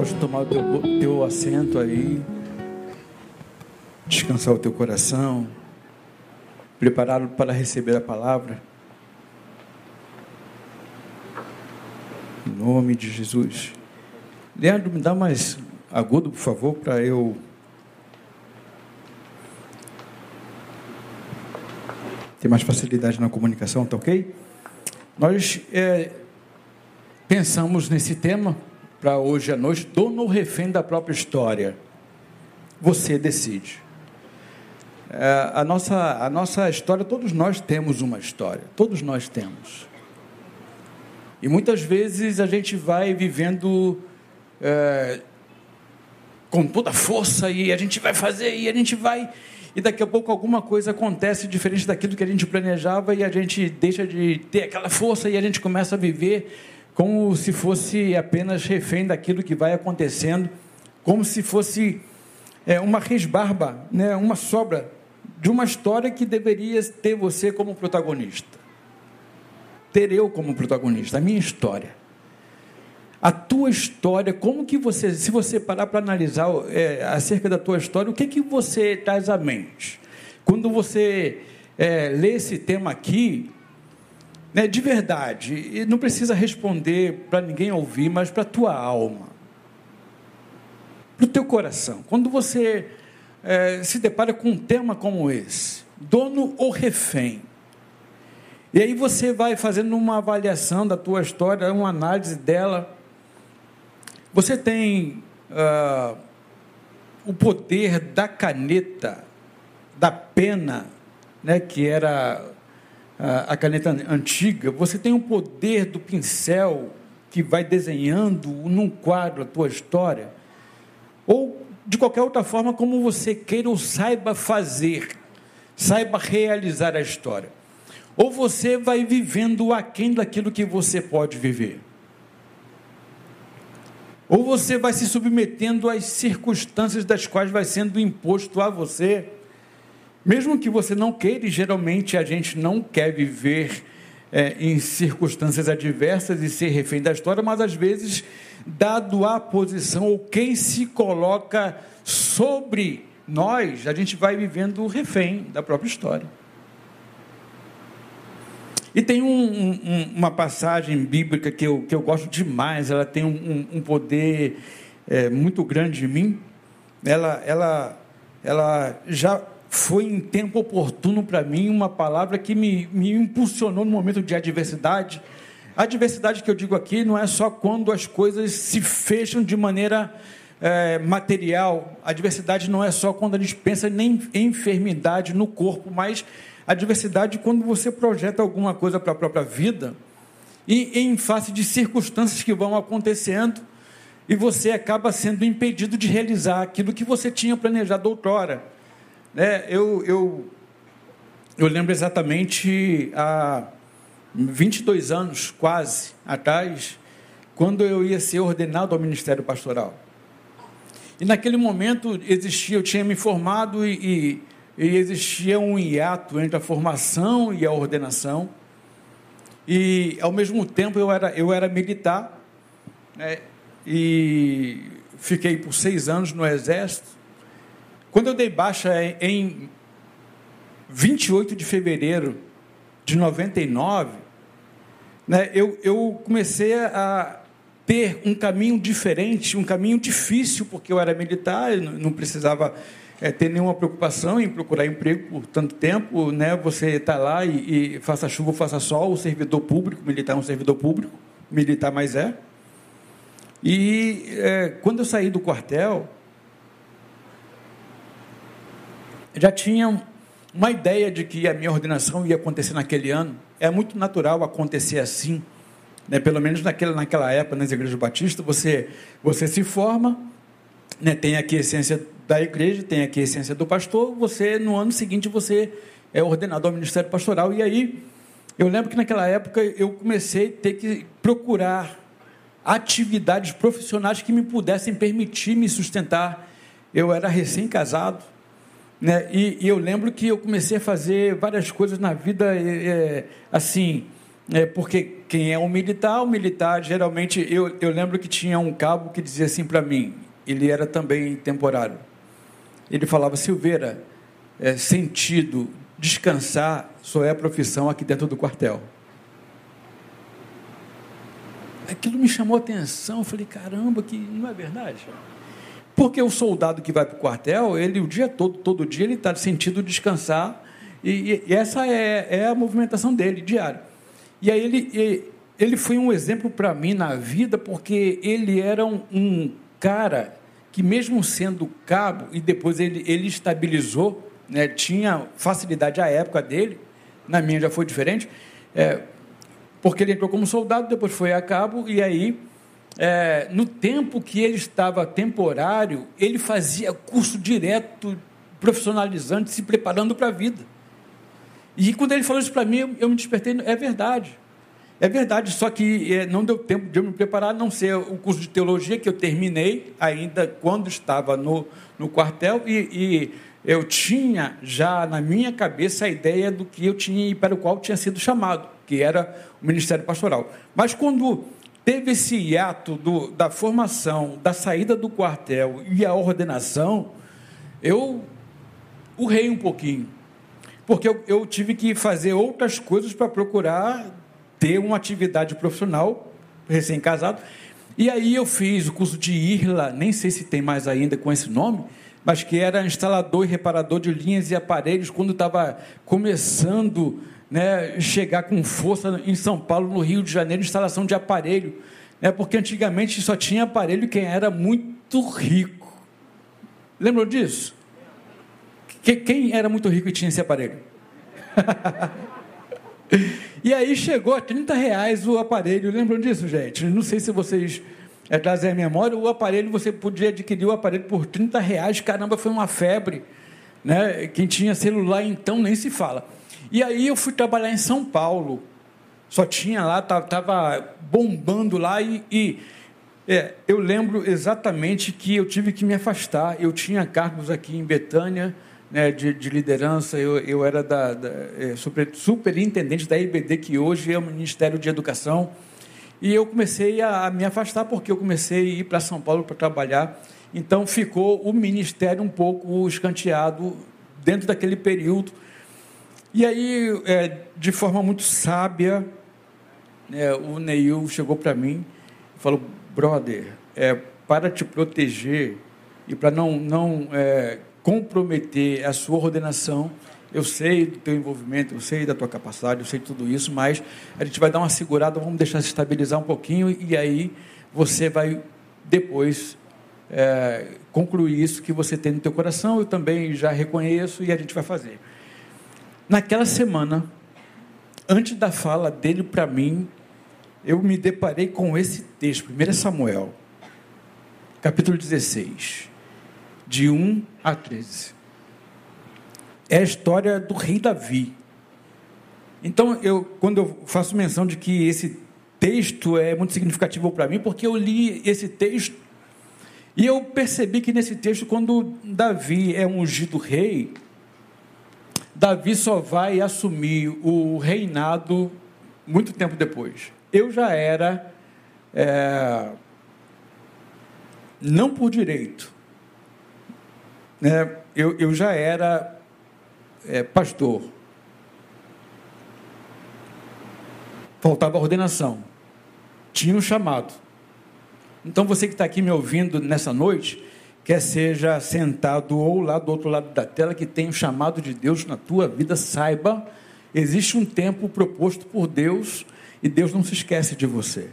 Pode tomar o teu, teu assento aí, descansar o teu coração, preparado para receber a palavra. Em nome de Jesus. Leandro, me dá mais agudo, por favor, para eu. ter mais facilidade na comunicação, tá ok? Nós é, pensamos nesse tema para hoje à noite, dono ou refém da própria história. Você decide. É, a, nossa, a nossa história, todos nós temos uma história, todos nós temos. E muitas vezes a gente vai vivendo é, com toda a força e a gente vai fazer e a gente vai. E daqui a pouco alguma coisa acontece diferente daquilo que a gente planejava e a gente deixa de ter aquela força e a gente começa a viver como se fosse apenas refém daquilo que vai acontecendo, como se fosse é, uma resbarba, né, uma sobra de uma história que deveria ter você como protagonista. Ter eu como protagonista, a minha história. A tua história, como que você, se você parar para analisar é, acerca da tua história, o que que você traz à mente? Quando você é, lê esse tema aqui, né, de verdade, e não precisa responder para ninguém ouvir, mas para a tua alma, para o teu coração. Quando você é, se depara com um tema como esse, dono ou refém, e aí você vai fazendo uma avaliação da tua história, uma análise dela, você tem uh, o poder da caneta, da pena, né, que era a caneta antiga, você tem o poder do pincel que vai desenhando num quadro a tua história, ou de qualquer outra forma, como você queira ou saiba fazer, saiba realizar a história. Ou você vai vivendo aquém daquilo que você pode viver. Ou você vai se submetendo às circunstâncias das quais vai sendo imposto a você mesmo que você não queira, e geralmente a gente não quer viver é, em circunstâncias adversas e ser refém da história, mas às vezes, dado a posição ou quem se coloca sobre nós, a gente vai vivendo refém da própria história. E tem um, um, uma passagem bíblica que eu, que eu gosto demais, ela tem um, um poder é, muito grande em mim. Ela, ela, ela já foi em tempo oportuno para mim uma palavra que me, me impulsionou no momento de adversidade. A adversidade que eu digo aqui não é só quando as coisas se fecham de maneira é, material. A adversidade não é só quando a gente pensa nem em enfermidade no corpo, mas a adversidade quando você projeta alguma coisa para a própria vida e em face de circunstâncias que vão acontecendo e você acaba sendo impedido de realizar aquilo que você tinha planejado outrora. É, eu, eu, eu lembro exatamente há 22 anos, quase, atrás, quando eu ia ser ordenado ao ministério pastoral. E naquele momento existia, eu tinha me formado e, e, e existia um hiato entre a formação e a ordenação. E ao mesmo tempo eu era, eu era militar né, e fiquei por seis anos no exército. Quando eu dei baixa em 28 de fevereiro de 99, né, eu, eu comecei a ter um caminho diferente, um caminho difícil, porque eu era militar, eu não precisava é, ter nenhuma preocupação em procurar emprego por tanto tempo, né? Você está lá e, e, faça chuva, faça sol, o servidor público, militar é um servidor público, militar mais é. E é, quando eu saí do quartel, já tinha uma ideia de que a minha ordenação ia acontecer naquele ano. É muito natural acontecer assim, né? pelo menos naquela, naquela época, nas igrejas batistas, você, você se forma, né? tem aqui a essência da igreja, tem aqui a essência do pastor, você, no ano seguinte, você é ordenado ao ministério pastoral, e aí, eu lembro que naquela época eu comecei a ter que procurar atividades profissionais que me pudessem permitir me sustentar. Eu era recém-casado, né? E, e, eu lembro que eu comecei a fazer várias coisas na vida, é, assim, é, porque quem é um militar, o militar geralmente, eu, eu lembro que tinha um cabo que dizia assim para mim, ele era também temporário. Ele falava, Silveira, é, sentido, descansar só é a profissão aqui dentro do quartel. Aquilo me chamou a atenção, eu falei, caramba, que não é verdade. Porque o soldado que vai para o quartel, ele o dia todo, todo dia, ele está sentido descansar, e, e essa é, é, a movimentação dele, diário. E aí ele, ele foi um exemplo para mim na vida, porque ele era um, um, cara que, mesmo sendo cabo, e depois ele, ele estabilizou, né, tinha facilidade à época dele, na minha já foi diferente, é, porque ele entrou como soldado, depois foi a cabo, e aí, é, no tempo que ele estava temporário, ele fazia curso direto, profissionalizante, se preparando para a vida. E quando ele falou isso para mim, eu, me despertei, é verdade. É verdade, só que é, não deu tempo de eu me preparar, não ser o curso de teologia que eu terminei ainda quando estava no, no quartel e, e eu tinha já na minha cabeça a ideia do que eu tinha e para o qual tinha sido chamado, que era o ministério pastoral. Mas quando teve esse hiato do, da formação, da saída do quartel e a ordenação, eu urrei um pouquinho porque eu, eu tive que fazer outras coisas para procurar ter uma atividade profissional, recém-casado. E aí eu fiz o curso de IRLA, nem sei se tem mais ainda com esse nome, mas que era instalador e reparador de linhas e aparelhos quando estava começando né, chegar com força em São Paulo, no Rio de Janeiro, instalação de aparelho. Né, porque antigamente só tinha aparelho quem era muito rico. Lembram disso? Que, quem era muito rico e tinha esse aparelho? e aí chegou a 30 reais o aparelho. Lembram disso, gente? Não sei se vocês é, trazem a memória. O aparelho, você podia adquirir o aparelho por 30 reais. Caramba, foi uma febre. Né? Quem tinha celular então nem se fala. E aí eu fui trabalhar em São Paulo. Só tinha lá, estava bombando lá e, e é, eu lembro exatamente que eu tive que me afastar. Eu tinha cargos aqui em Betânia, né, de, de, liderança, eu, eu era da, da é, super, superintendente da IBD, que hoje é o Ministério de Educação, e eu comecei a, a me afastar porque eu comecei a ir para São Paulo para trabalhar, então ficou o ministério um pouco escanteado dentro daquele período. E aí, é, de forma muito sábia, é, o Neil chegou para mim e falou: brother, é, para te proteger e para não, não é, comprometer a sua ordenação. Eu sei do teu envolvimento, eu sei da tua capacidade, eu sei tudo isso, mas a gente vai dar uma segurada, vamos deixar se estabilizar um pouquinho e aí você vai depois é, concluir isso que você tem no teu coração. Eu também já reconheço e a gente vai fazer. Naquela semana, antes da fala dele para mim, eu me deparei com esse texto, 1 Samuel, capítulo 16 de 1 a 13. É a história do rei Davi. Então, eu, quando eu faço menção de que esse texto é muito significativo para mim, porque eu li esse texto e eu percebi que nesse texto, quando Davi é ungido rei, Davi só vai assumir o reinado muito tempo depois. Eu já era, é, não por direito, né, eu, eu já era é, pastor. Faltava ordenação. Tinha um chamado. Então você que está aqui me ouvindo nessa noite, quer seja sentado ou lá do outro lado da tela, que tem o chamado de Deus na tua vida, saiba, existe um tempo proposto por Deus e Deus não se esquece de você.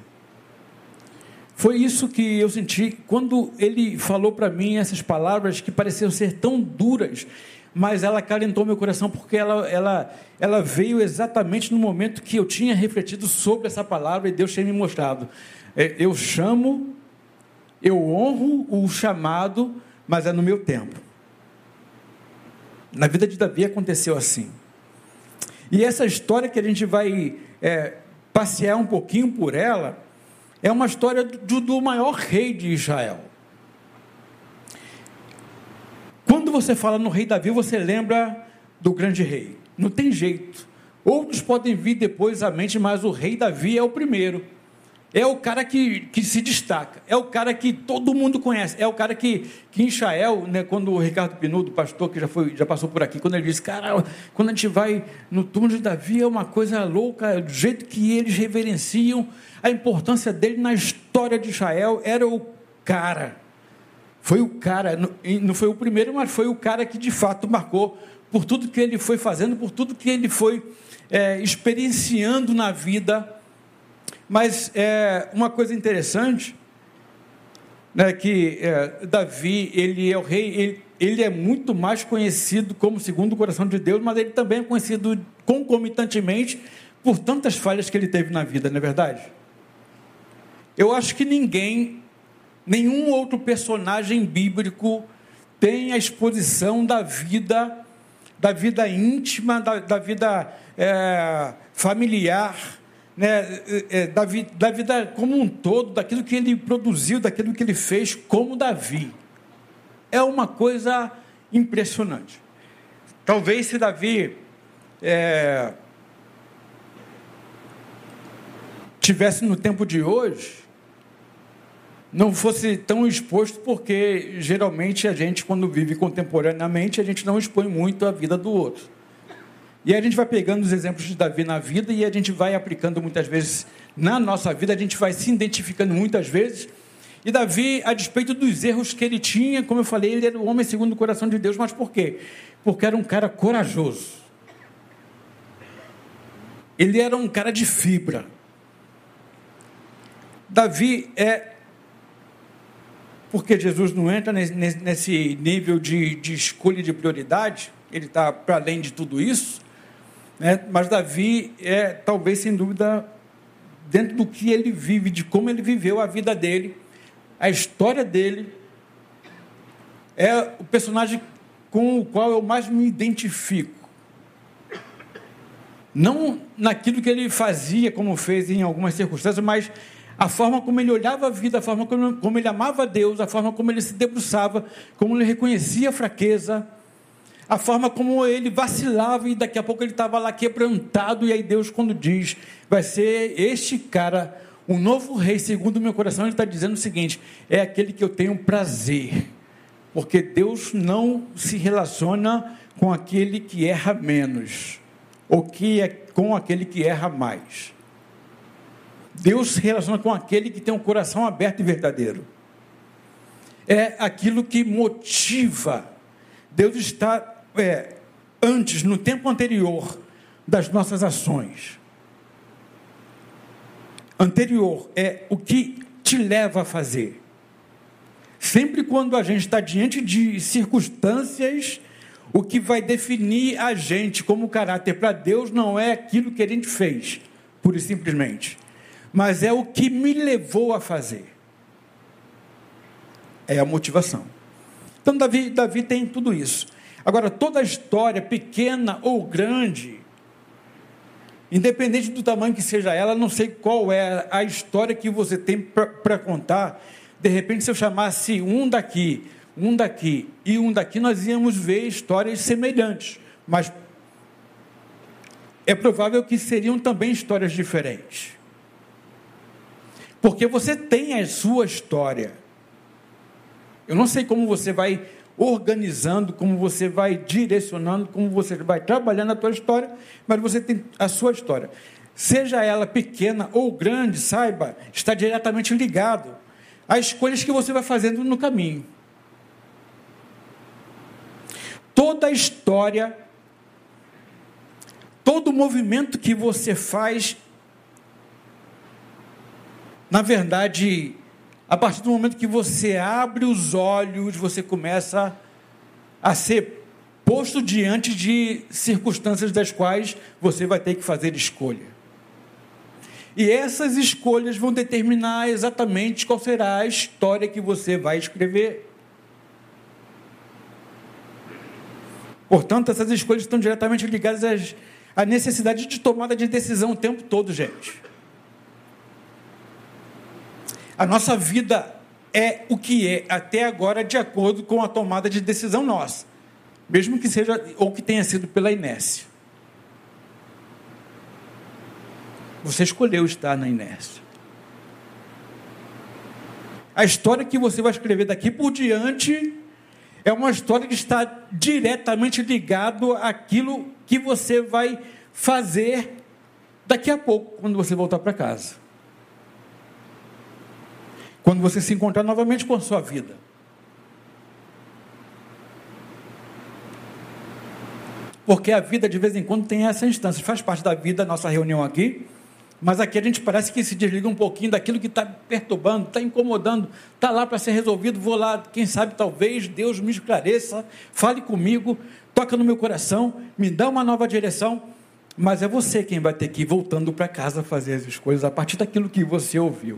Foi isso que eu senti quando ele falou para mim essas palavras que pareciam ser tão duras, mas ela acalentou meu coração porque ela, ela, ela veio exatamente no momento que eu tinha refletido sobre essa palavra e Deus tinha me mostrado. É, eu chamo, eu honro o chamado, mas é no meu tempo. Na vida de Davi aconteceu assim. E essa história que a gente vai é, passear um pouquinho por ela é uma história do, do maior rei de Israel. Quando você fala no rei Davi, você lembra do grande rei. Não tem jeito. Outros podem vir depois à mente, mas o rei Davi é o primeiro. É o cara que, que se destaca, é o cara que todo mundo conhece, é o cara que, que em Israel, né, quando o Ricardo Pinudo, pastor que já, foi, já passou por aqui, quando ele disse, cara, quando a gente vai no túmulo de Davi é uma coisa louca, do jeito que eles reverenciam, a importância dele na história de Israel era o cara. Foi o cara, não foi o primeiro, mas foi o cara que de fato marcou por tudo que ele foi fazendo, por tudo que ele foi é, experienciando na vida. Mas é, uma coisa interessante, né, que é, Davi, ele é o rei, ele, ele é muito mais conhecido como segundo o coração de Deus, mas ele também é conhecido concomitantemente por tantas falhas que ele teve na vida, não é verdade? Eu acho que ninguém, nenhum outro personagem bíblico tem a exposição da vida, da vida íntima, da, da vida é, familiar, né, é, da, vi, da vida como um todo, daquilo que ele produziu, daquilo que ele fez, como Davi. É uma coisa impressionante. Talvez se Davi é, tivesse no tempo de hoje, não fosse tão exposto, porque geralmente a gente, quando vive contemporaneamente, a gente não expõe muito a vida do outro. E a gente vai pegando os exemplos de Davi na vida e a gente vai aplicando muitas vezes na nossa vida, a gente vai se identificando muitas vezes. E Davi, a despeito dos erros que ele tinha, como eu falei, ele era o homem segundo o coração de Deus, mas por quê? Porque era um cara corajoso. Ele era um cara de fibra. Davi é porque Jesus não entra nesse nível de, de escolha de prioridade, ele está para além de tudo isso, né? mas Davi é, talvez, sem dúvida, dentro do que ele vive, de como ele viveu a vida dele, a história dele, é o personagem com o qual eu mais me identifico. Não naquilo que ele fazia, como fez em algumas circunstâncias, mas a forma como ele olhava a vida, a forma como, ele amava Deus, a forma como ele se debruçava, como ele reconhecia a fraqueza, a forma como ele vacilava e daqui a pouco ele estava lá quebrantado, e aí Deus, quando diz, vai ser este cara, um novo rei, segundo o meu coração, ele está dizendo o seguinte: é aquele que eu tenho prazer, porque Deus não se relaciona com aquele que erra menos, ou que é com aquele que erra mais. Deus se relaciona com aquele que tem um coração aberto e verdadeiro. É aquilo que motiva. Deus está é, antes, no tempo anterior das nossas ações. Anterior é o que te leva a fazer. Sempre quando a gente está diante de circunstâncias, o que vai definir a gente como caráter para Deus não é aquilo que a gente fez, pura e simplesmente mas é o que me levou a fazer. É a motivação. Então, Davi, Davi tem tudo isso. Agora, toda história, pequena ou grande, independente do tamanho que seja ela, não sei qual é a história que você tem para contar. De repente, se eu chamasse um daqui, um daqui e um daqui, nós íamos ver histórias semelhantes, mas é provável que seriam também histórias diferentes. Porque você tem a sua história. Eu não sei como você vai organizando, como você vai direcionando, como você vai trabalhando a tua história, mas você tem a sua história. Seja ela pequena ou grande, saiba, está diretamente ligado às escolhas que você vai fazendo no caminho. Toda a história, todo movimento que você faz na verdade, a partir do momento que você abre os olhos, você começa a ser posto diante de circunstâncias das quais você vai ter que fazer escolha. E essas escolhas vão determinar exatamente qual será a história que você vai escrever. Portanto, essas escolhas estão diretamente ligadas à necessidade de tomada de decisão o tempo todo, gente. A nossa vida é o que é até agora de acordo com a tomada de decisão nossa, mesmo que seja ou que tenha sido pela inércia. Você escolheu estar na inércia. A história que você vai escrever daqui por diante é uma história que está diretamente ligado àquilo que você vai fazer daqui a pouco, quando você voltar para casa. Quando você se encontrar novamente com a sua vida. Porque a vida de vez em quando tem essa instância, faz parte da vida, nossa reunião aqui, mas aqui a gente parece que se desliga um pouquinho daquilo que está perturbando, está incomodando, está lá para ser resolvido. Vou lá, quem sabe, talvez Deus me esclareça, fale comigo, toca no meu coração, me dá uma nova direção. Mas é você quem vai ter que ir voltando para casa fazer as escolhas a partir daquilo que você ouviu.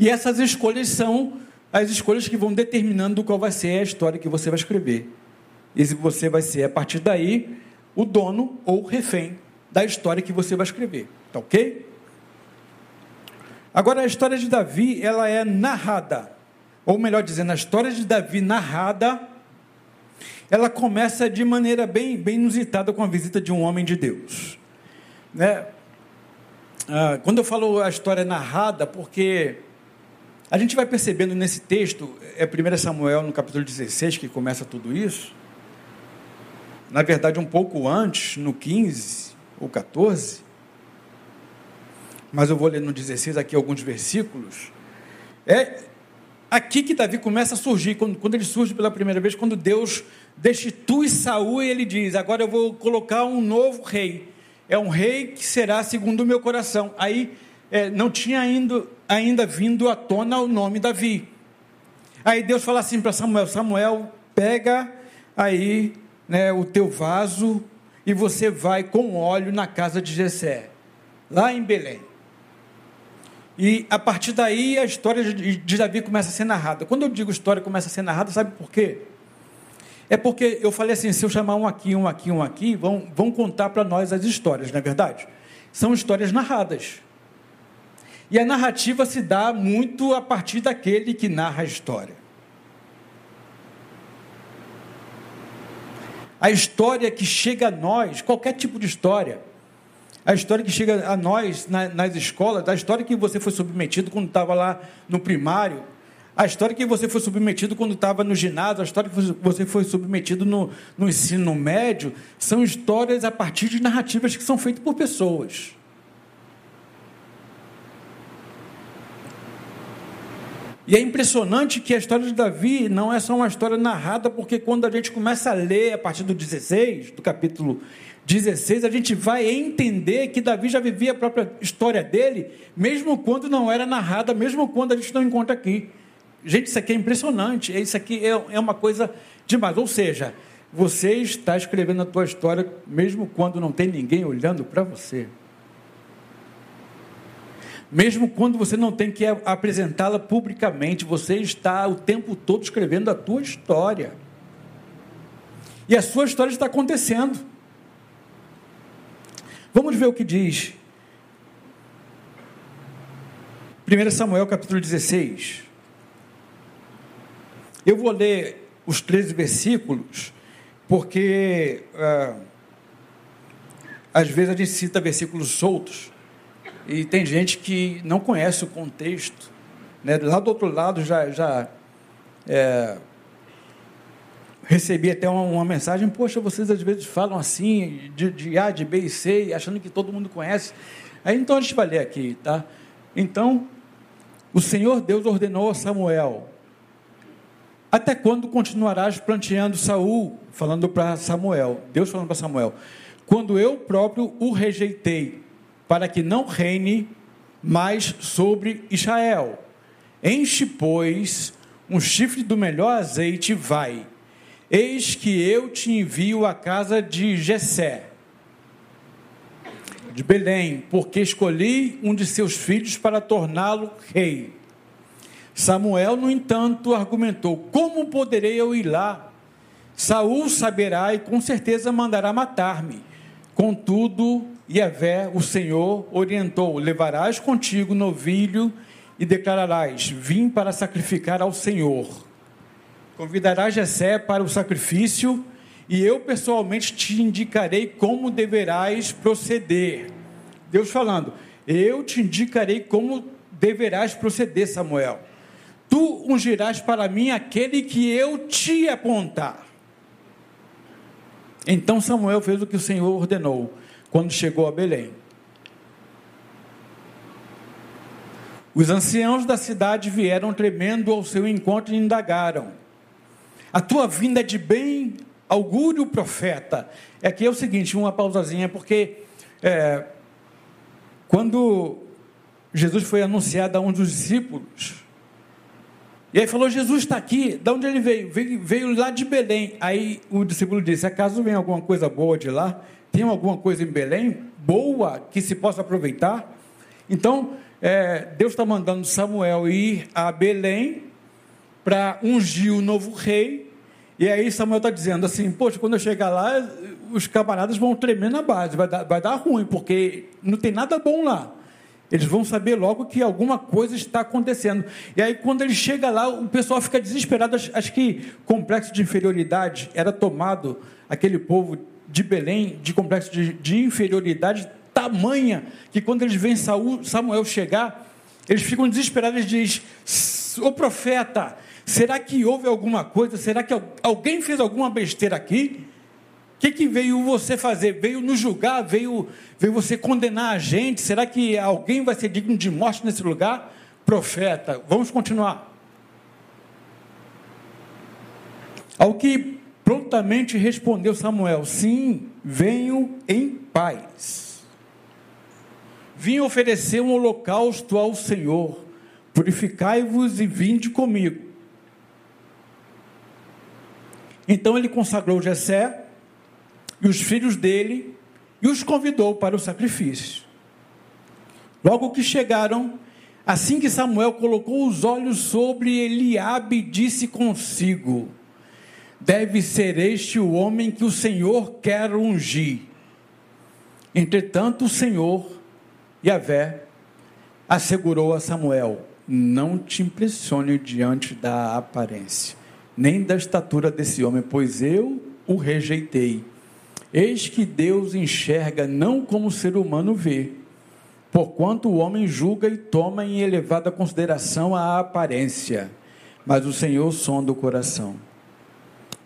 E essas escolhas são as escolhas que vão determinando qual vai ser a história que você vai escrever. E se você vai ser, a partir daí, o dono ou refém da história que você vai escrever. Tá ok? Agora, a história de Davi, ela é narrada. Ou melhor dizendo, a história de Davi narrada, ela começa de maneira bem, bem inusitada com a visita de um homem de Deus. Né? Ah, quando eu falo a história narrada, porque a gente vai percebendo nesse texto, é 1 Samuel no capítulo 16 que começa tudo isso, na verdade um pouco antes, no 15, ou 14, mas eu vou ler no 16 aqui alguns versículos. É aqui que Davi começa a surgir, quando, quando ele surge pela primeira vez, quando Deus destitui Saul e ele diz: Agora eu vou colocar um novo rei. É um rei que será segundo o meu coração. Aí é, não tinha ainda, ainda vindo à tona o nome Davi. Aí Deus fala assim para Samuel: Samuel, pega aí né, o teu vaso e você vai com óleo na casa de Jessé, lá em Belém. E a partir daí a história de Davi começa a ser narrada. Quando eu digo história começa a ser narrada, sabe por quê? É porque eu falei assim: se eu chamar um aqui, um aqui, um aqui, vão, vão contar para nós as histórias, não é verdade? São histórias narradas. E a narrativa se dá muito a partir daquele que narra a história. a história que chega a nós, qualquer tipo de história, a história que chega a nós na, nas escolas, a história que você foi submetido quando estava lá no primário, a história que você foi submetido quando estava no ginásio, a história que você foi submetido no, no ensino médio, são histórias a partir de narrativas que são feitas por pessoas. E é impressionante que a história de Davi não é só uma história narrada, porque quando a gente começa a ler a partir do 16, do capítulo 16, a gente vai entender que Davi já vivia a própria história dele, mesmo quando não era narrada, mesmo quando a gente não encontra aqui. Gente, isso aqui é impressionante, isso aqui é, é uma coisa demais. Ou seja, você está escrevendo a tua história mesmo quando não tem ninguém olhando para você mesmo quando você não tem que apresentá-la publicamente, você está o tempo todo escrevendo a tua história. E a sua história está acontecendo. Vamos ver o que diz. 1 Samuel capítulo 16. Eu vou ler os 13 versículos, porque ah, às vezes a gente cita versículos soltos. E tem gente que não conhece o contexto. Né? Lá do outro lado já, já é, recebi até uma, uma, mensagem, poxa, vocês às vezes falam assim, de, de A, de B e C, achando que todo mundo conhece. Aí então a gente vai ler aqui, tá? Então, o Senhor Deus ordenou a Samuel, até quando continuarás planteando Saul, falando para Samuel, Deus falando para Samuel, quando eu próprio o rejeitei, para que não reine mais sobre Israel. Enche, pois, um chifre do melhor azeite e vai. Eis que eu te envio à casa de Jessé, de Belém, porque escolhi um de seus filhos para torná-lo rei. Samuel, no entanto, argumentou: Como poderei eu ir lá? Saul saberá e com certeza mandará matar-me. Contudo, Yahvé, o Senhor, orientou: levarás contigo novilho e declararás: Vim para sacrificar ao Senhor. Convidarás Jessé para o sacrifício, e eu pessoalmente te indicarei como deverás proceder. Deus falando: Eu te indicarei como deverás proceder, Samuel. Tu ungirás para mim aquele que eu te apontar. Então Samuel fez o que o Senhor ordenou quando chegou a Belém. Os anciãos da cidade vieram tremendo ao seu encontro e indagaram: A tua vinda é de bem augúrio profeta. Aqui é o seguinte, uma pausazinha, porque é, quando Jesus foi anunciado a um dos discípulos, e aí falou: Jesus está aqui, de onde ele veio? veio? Veio lá de Belém. Aí o discípulo disse: Acaso vem alguma coisa boa de lá? Tem alguma coisa em Belém boa que se possa aproveitar? Então, é, Deus está mandando Samuel ir a Belém para ungir o novo rei e aí Samuel está dizendo assim, poxa, quando eu chegar lá, os camaradas vão tremer na base, vai dar, vai dar ruim, porque não tem nada bom lá. Eles vão saber logo que alguma coisa está acontecendo. E aí, quando ele chega lá, o pessoal fica desesperado. Acho que complexo de inferioridade era tomado, aquele povo de Belém, de complexo de, de inferioridade tamanha, que quando eles veem Saul, Samuel chegar, eles ficam desesperados e dizem: O profeta, Será que houve alguma coisa? Será que alguém fez alguma besteira aqui? Que, que veio você fazer? Veio nos julgar? Veio, veio você condenar a gente? Será que alguém vai ser digno de morte nesse lugar? Profeta, vamos continuar. Ao que prontamente respondeu Samuel: Sim, venho em paz. Vim oferecer um holocausto ao Senhor. Purificai-vos e vinde comigo. Então ele consagrou Jessé e os filhos dele e os convidou para o sacrifício. Logo que chegaram, assim que Samuel colocou os olhos sobre Eliabe, disse consigo: Deve ser este o homem que o Senhor quer ungir. Entretanto, o Senhor, Yahvé, assegurou a Samuel: Não te impressione diante da aparência nem da estatura desse homem, pois eu o rejeitei. Eis que Deus enxerga não como o ser humano vê, porquanto o homem julga e toma em elevada consideração a aparência, mas o Senhor sonda o coração.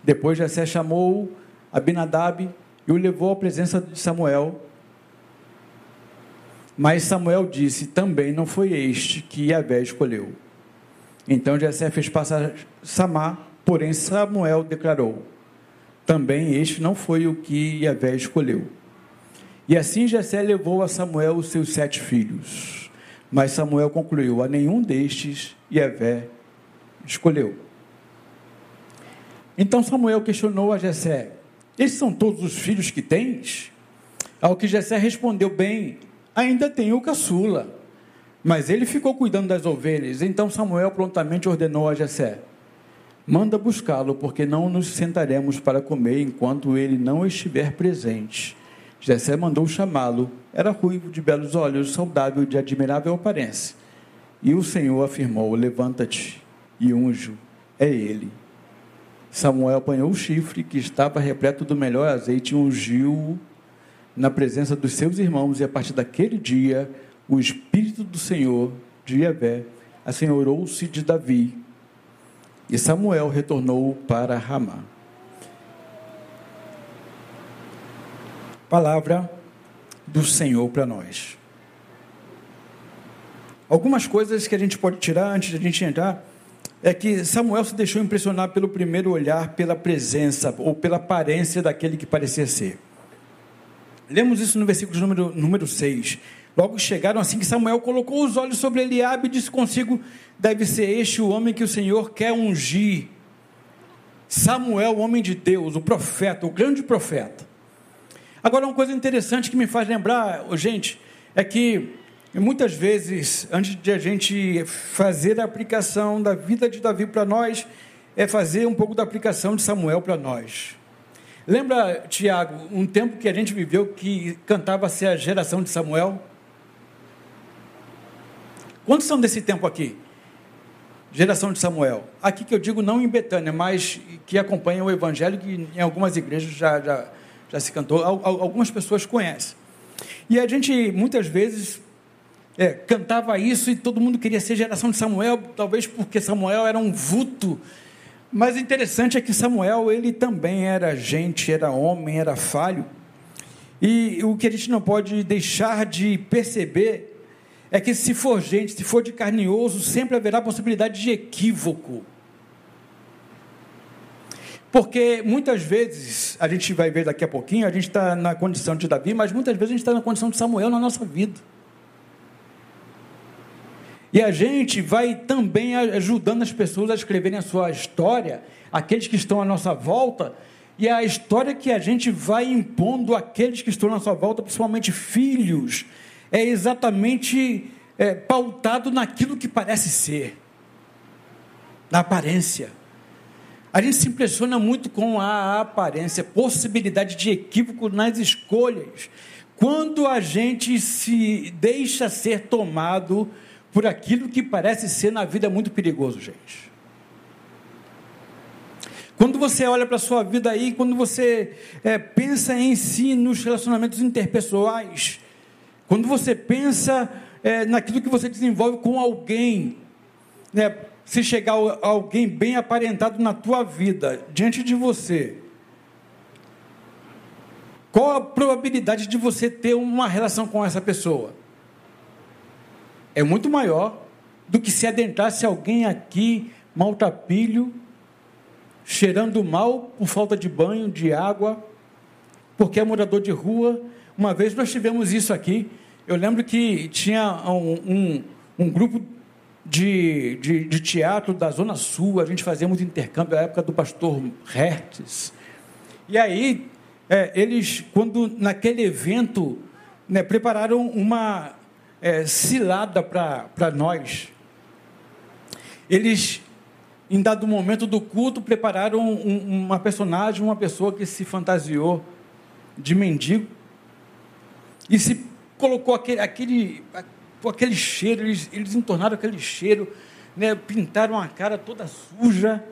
Depois Jessé chamou Abinadab e o levou à presença de Samuel. Mas Samuel disse: Também não foi este que Yahvé escolheu. Então Jessé fez passar Samar Porém, Samuel declarou: Também este não foi o que Yahvé escolheu. E assim Jessé levou a Samuel os seus sete filhos. Mas Samuel concluiu: A nenhum destes Yahvé escolheu. Então Samuel questionou a Jessé: Esses são todos os filhos que tens? Ao que Jessé respondeu: Bem, ainda tenho o caçula. Mas ele ficou cuidando das ovelhas. Então Samuel prontamente ordenou a Jessé: Manda buscá-lo, porque não nos sentaremos para comer enquanto ele não estiver presente. Jessé mandou chamá-lo. Era ruivo, de belos olhos, saudável, de admirável aparência. E o Senhor afirmou: Levanta-te e unjo, é ele. Samuel apanhou o chifre que estava repleto do melhor azeite e ungiu na presença dos seus irmãos, e a partir daquele dia, o Espírito do Senhor, de Yahvé, assenhorou-se de Davi e Samuel retornou para Ramá. Palavra do Senhor para nós. Algumas coisas que a gente pode tirar antes de a gente entrar é que Samuel se deixou impressionar pelo primeiro olhar, pela presença ou pela aparência daquele que parecia ser. Lemos isso no versículo número, número 6. Logo chegaram assim que Samuel colocou os olhos sobre Eliabe e disse consigo: Deve ser este o homem que o Senhor quer ungir. Samuel, o homem de Deus, o profeta, o grande profeta. Agora, uma coisa interessante que me faz lembrar, gente, é que muitas vezes, antes de a gente fazer a aplicação da vida de Davi para nós, é fazer um pouco da aplicação de Samuel para nós. Lembra, Tiago, um tempo que a gente viveu que cantava-se a geração de Samuel? Quantos são desse tempo aqui? Geração de Samuel. Aqui que eu digo não em Betânia, mas que acompanham o Evangelho, que em algumas igrejas já, já, já se cantou, algumas pessoas conhecem. E a gente muitas vezes é, cantava isso e todo mundo queria ser geração de Samuel, talvez porque Samuel era um vulto. Mas interessante é que Samuel, ele também era gente, era homem, era falho. E o que a gente não pode deixar de perceber é que se for gente, se for de carne osso, sempre haverá possibilidade de equívoco. Porque muitas vezes, a gente vai ver daqui a pouquinho, a gente está na condição de Davi, mas muitas vezes a gente está na condição de Samuel na nossa vida. E a gente vai também ajudando as pessoas a escreverem a sua história, aqueles que estão à nossa volta, e a história que a gente vai impondo àqueles que estão à nossa volta, principalmente filhos, é exatamente é, pautado naquilo que parece ser, na aparência. A gente se impressiona muito com a aparência, possibilidade de equívoco nas escolhas. Quando a gente se deixa ser tomado por aquilo que parece ser na vida muito perigoso, gente. Quando você olha para a sua vida aí, quando você é, pensa em si nos relacionamentos interpessoais, quando você pensa é, naquilo que você desenvolve com alguém, né, se chegar alguém bem aparentado na tua vida, diante de você, qual a probabilidade de você ter uma relação com essa pessoa? É muito maior do que se adentrasse alguém aqui maltrapilho, cheirando mal por falta de banho, de água, porque é morador de rua, uma vez nós tivemos isso aqui. Eu lembro que tinha um, um, um grupo de, de, de, teatro da Zona Sul, a gente fazia muito intercâmbio, na época do pastor Hertz. E aí, é, eles, quando naquele evento, né, prepararam uma é, cilada para nós. Eles, em dado momento do culto, prepararam um, uma personagem, uma pessoa que se fantasiou de mendigo e se colocou aquele, aquele, aquele cheiro, eles, eles entornaram aquele cheiro, né, pintaram a cara toda suja,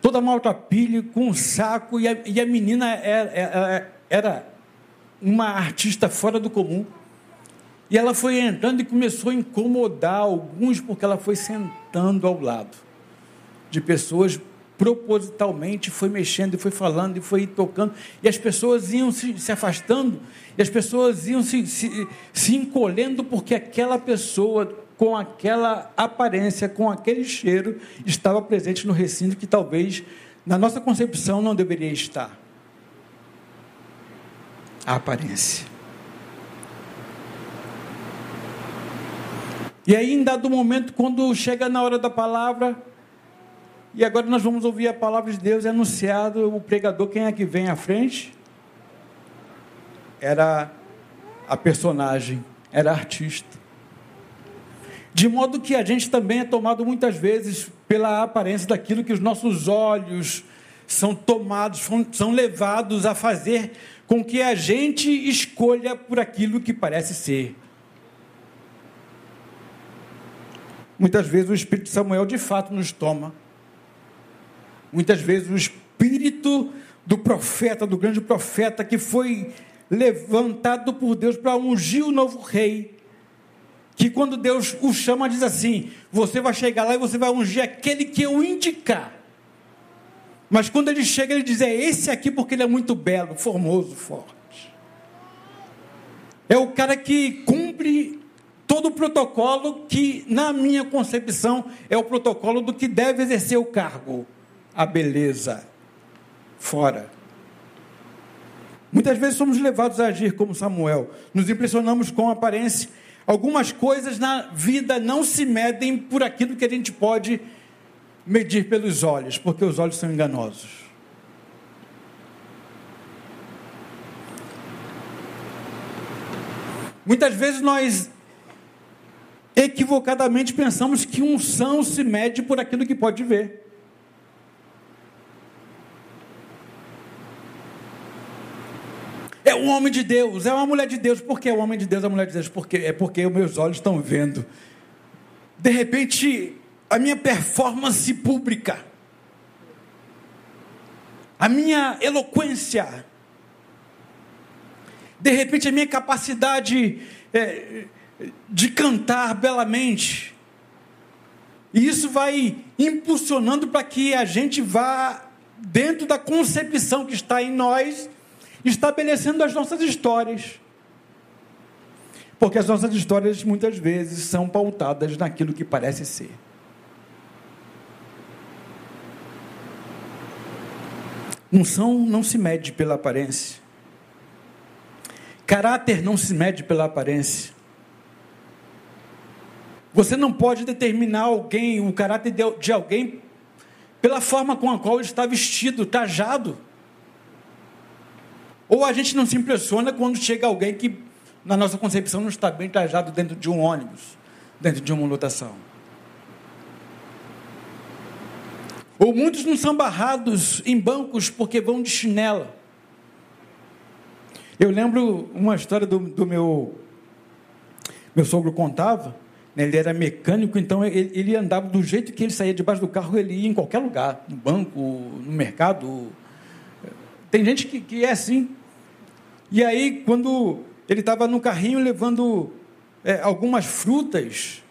toda maltrapilha, com um saco, e a, e a menina era, era, era uma artista fora do comum. E ela foi entrando e começou a incomodar alguns, porque ela foi sentando ao lado de pessoas propositalmente foi mexendo e foi falando e foi tocando, e as pessoas iam se, se afastando, e as pessoas iam se, se, se encolhendo, porque aquela pessoa, com aquela aparência, com aquele cheiro, estava presente no recinto que talvez, na nossa concepção, não deveria estar. A aparência. E aí, em dado momento, quando chega na hora da palavra, e agora nós vamos ouvir a palavra de Deus anunciado, o pregador, quem é que vem à frente? Era a personagem, era a artista. De modo que a gente também é tomado muitas vezes pela aparência daquilo que os nossos olhos são tomados, são levados a fazer com que a gente escolha por aquilo que parece ser. Muitas vezes o Espírito de Samuel de fato nos toma Muitas vezes o espírito do profeta, do grande profeta, que foi levantado por Deus para ungir o novo rei, que quando Deus o chama, diz assim: Você vai chegar lá e você vai ungir aquele que eu indicar. Mas quando ele chega, ele diz: É esse aqui porque ele é muito belo, formoso, forte. É o cara que cumpre todo o protocolo que, na minha concepção, é o protocolo do que deve exercer o cargo a beleza fora. Muitas vezes somos levados a agir como Samuel, nos impressionamos com a aparência. Algumas coisas na vida não se medem por aquilo que a gente pode medir pelos olhos, porque os olhos são enganosos. Muitas vezes nós equivocadamente pensamos que um são se mede por aquilo que pode ver. Um homem de Deus, é uma mulher de Deus. Por que homem de Deus, é uma mulher de Deus? Porque, é porque os meus olhos estão vendo. De repente, a minha performance pública, a minha eloquência, De repente, a minha capacidade é, de cantar belamente. E isso vai impulsionando para que a gente vá, dentro da concepção que está em nós, estabelecendo as nossas histórias. Porque as nossas histórias muitas vezes são pautadas naquilo que parece ser. Unção não se mede pela aparência. Caráter não se mede pela aparência. Você não pode determinar alguém, o caráter de alguém, pela forma com a qual ele está vestido, tajado. Ou a gente não se impressiona quando chega alguém que, na nossa concepção, não está bem tajado dentro de um ônibus, dentro de uma lotação. Ou muitos não são barrados em bancos porque vão de chinela. Eu lembro uma história do, do meu meu sogro contava, né, ele era mecânico, então ele, ele, andava do jeito que ele saía debaixo do carro, ele ia em qualquer lugar, no banco, no mercado. Tem gente que, que é assim. E aí, quando ele estava no carrinho levando é, algumas frutas,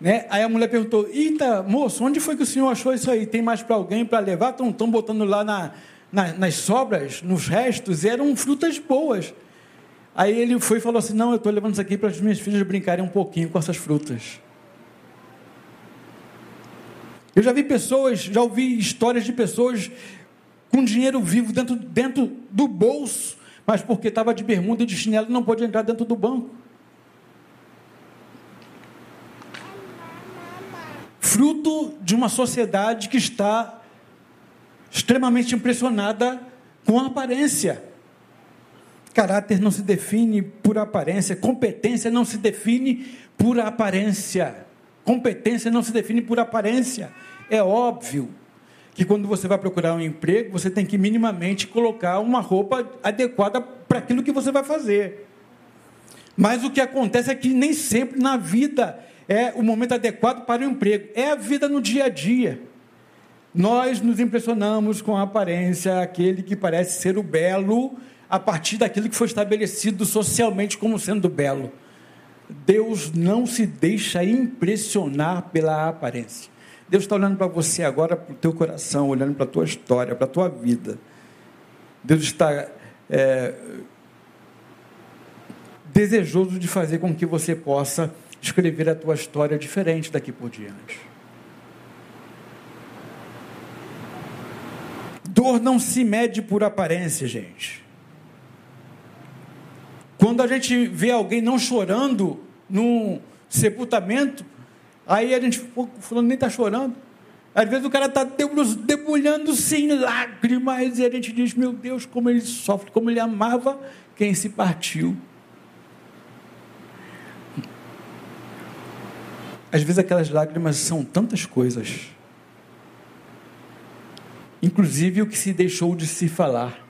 né? Aí a mulher perguntou: Eita, moço, onde foi que o senhor achou isso aí? Tem mais para alguém para levar? Estão botando lá na, na, nas sobras, nos restos, eram frutas boas. Aí ele foi e falou assim: Não, eu estou levando isso aqui para as minhas filhas brincarem um pouquinho com essas frutas. Eu já vi pessoas, já ouvi histórias de pessoas com dinheiro vivo dentro, dentro do bolso, mas porque estava de bermuda e de chinelo não pôde entrar dentro do banco. fruto de uma sociedade que está extremamente impressionada com a aparência. Caráter não se define por aparência, competência não se define por aparência. Competência não se define por aparência. É óbvio que quando você vai procurar um emprego, você tem que minimamente colocar uma roupa adequada para aquilo que você vai fazer. Mas o que acontece é que nem sempre na vida é o momento adequado para o emprego, é a vida no dia a dia. Nós nos impressionamos com a aparência, aquele que parece ser o belo, a partir daquilo que foi estabelecido socialmente como sendo belo. Deus não se deixa impressionar pela aparência. Deus está olhando para você agora, para o teu coração, olhando para a tua história, para a tua vida. Deus está é, desejoso de fazer com que você possa escrever a tua história diferente daqui por diante. Dor não se mede por aparência, gente. Quando a gente vê alguém não chorando num sepultamento, aí a gente, pô, fulano nem está chorando. Às vezes o cara está debulhando sem lágrimas e a gente diz, meu Deus, como ele sofre, como ele amava quem se partiu. Às vezes aquelas lágrimas são tantas coisas, inclusive o que se deixou de se falar,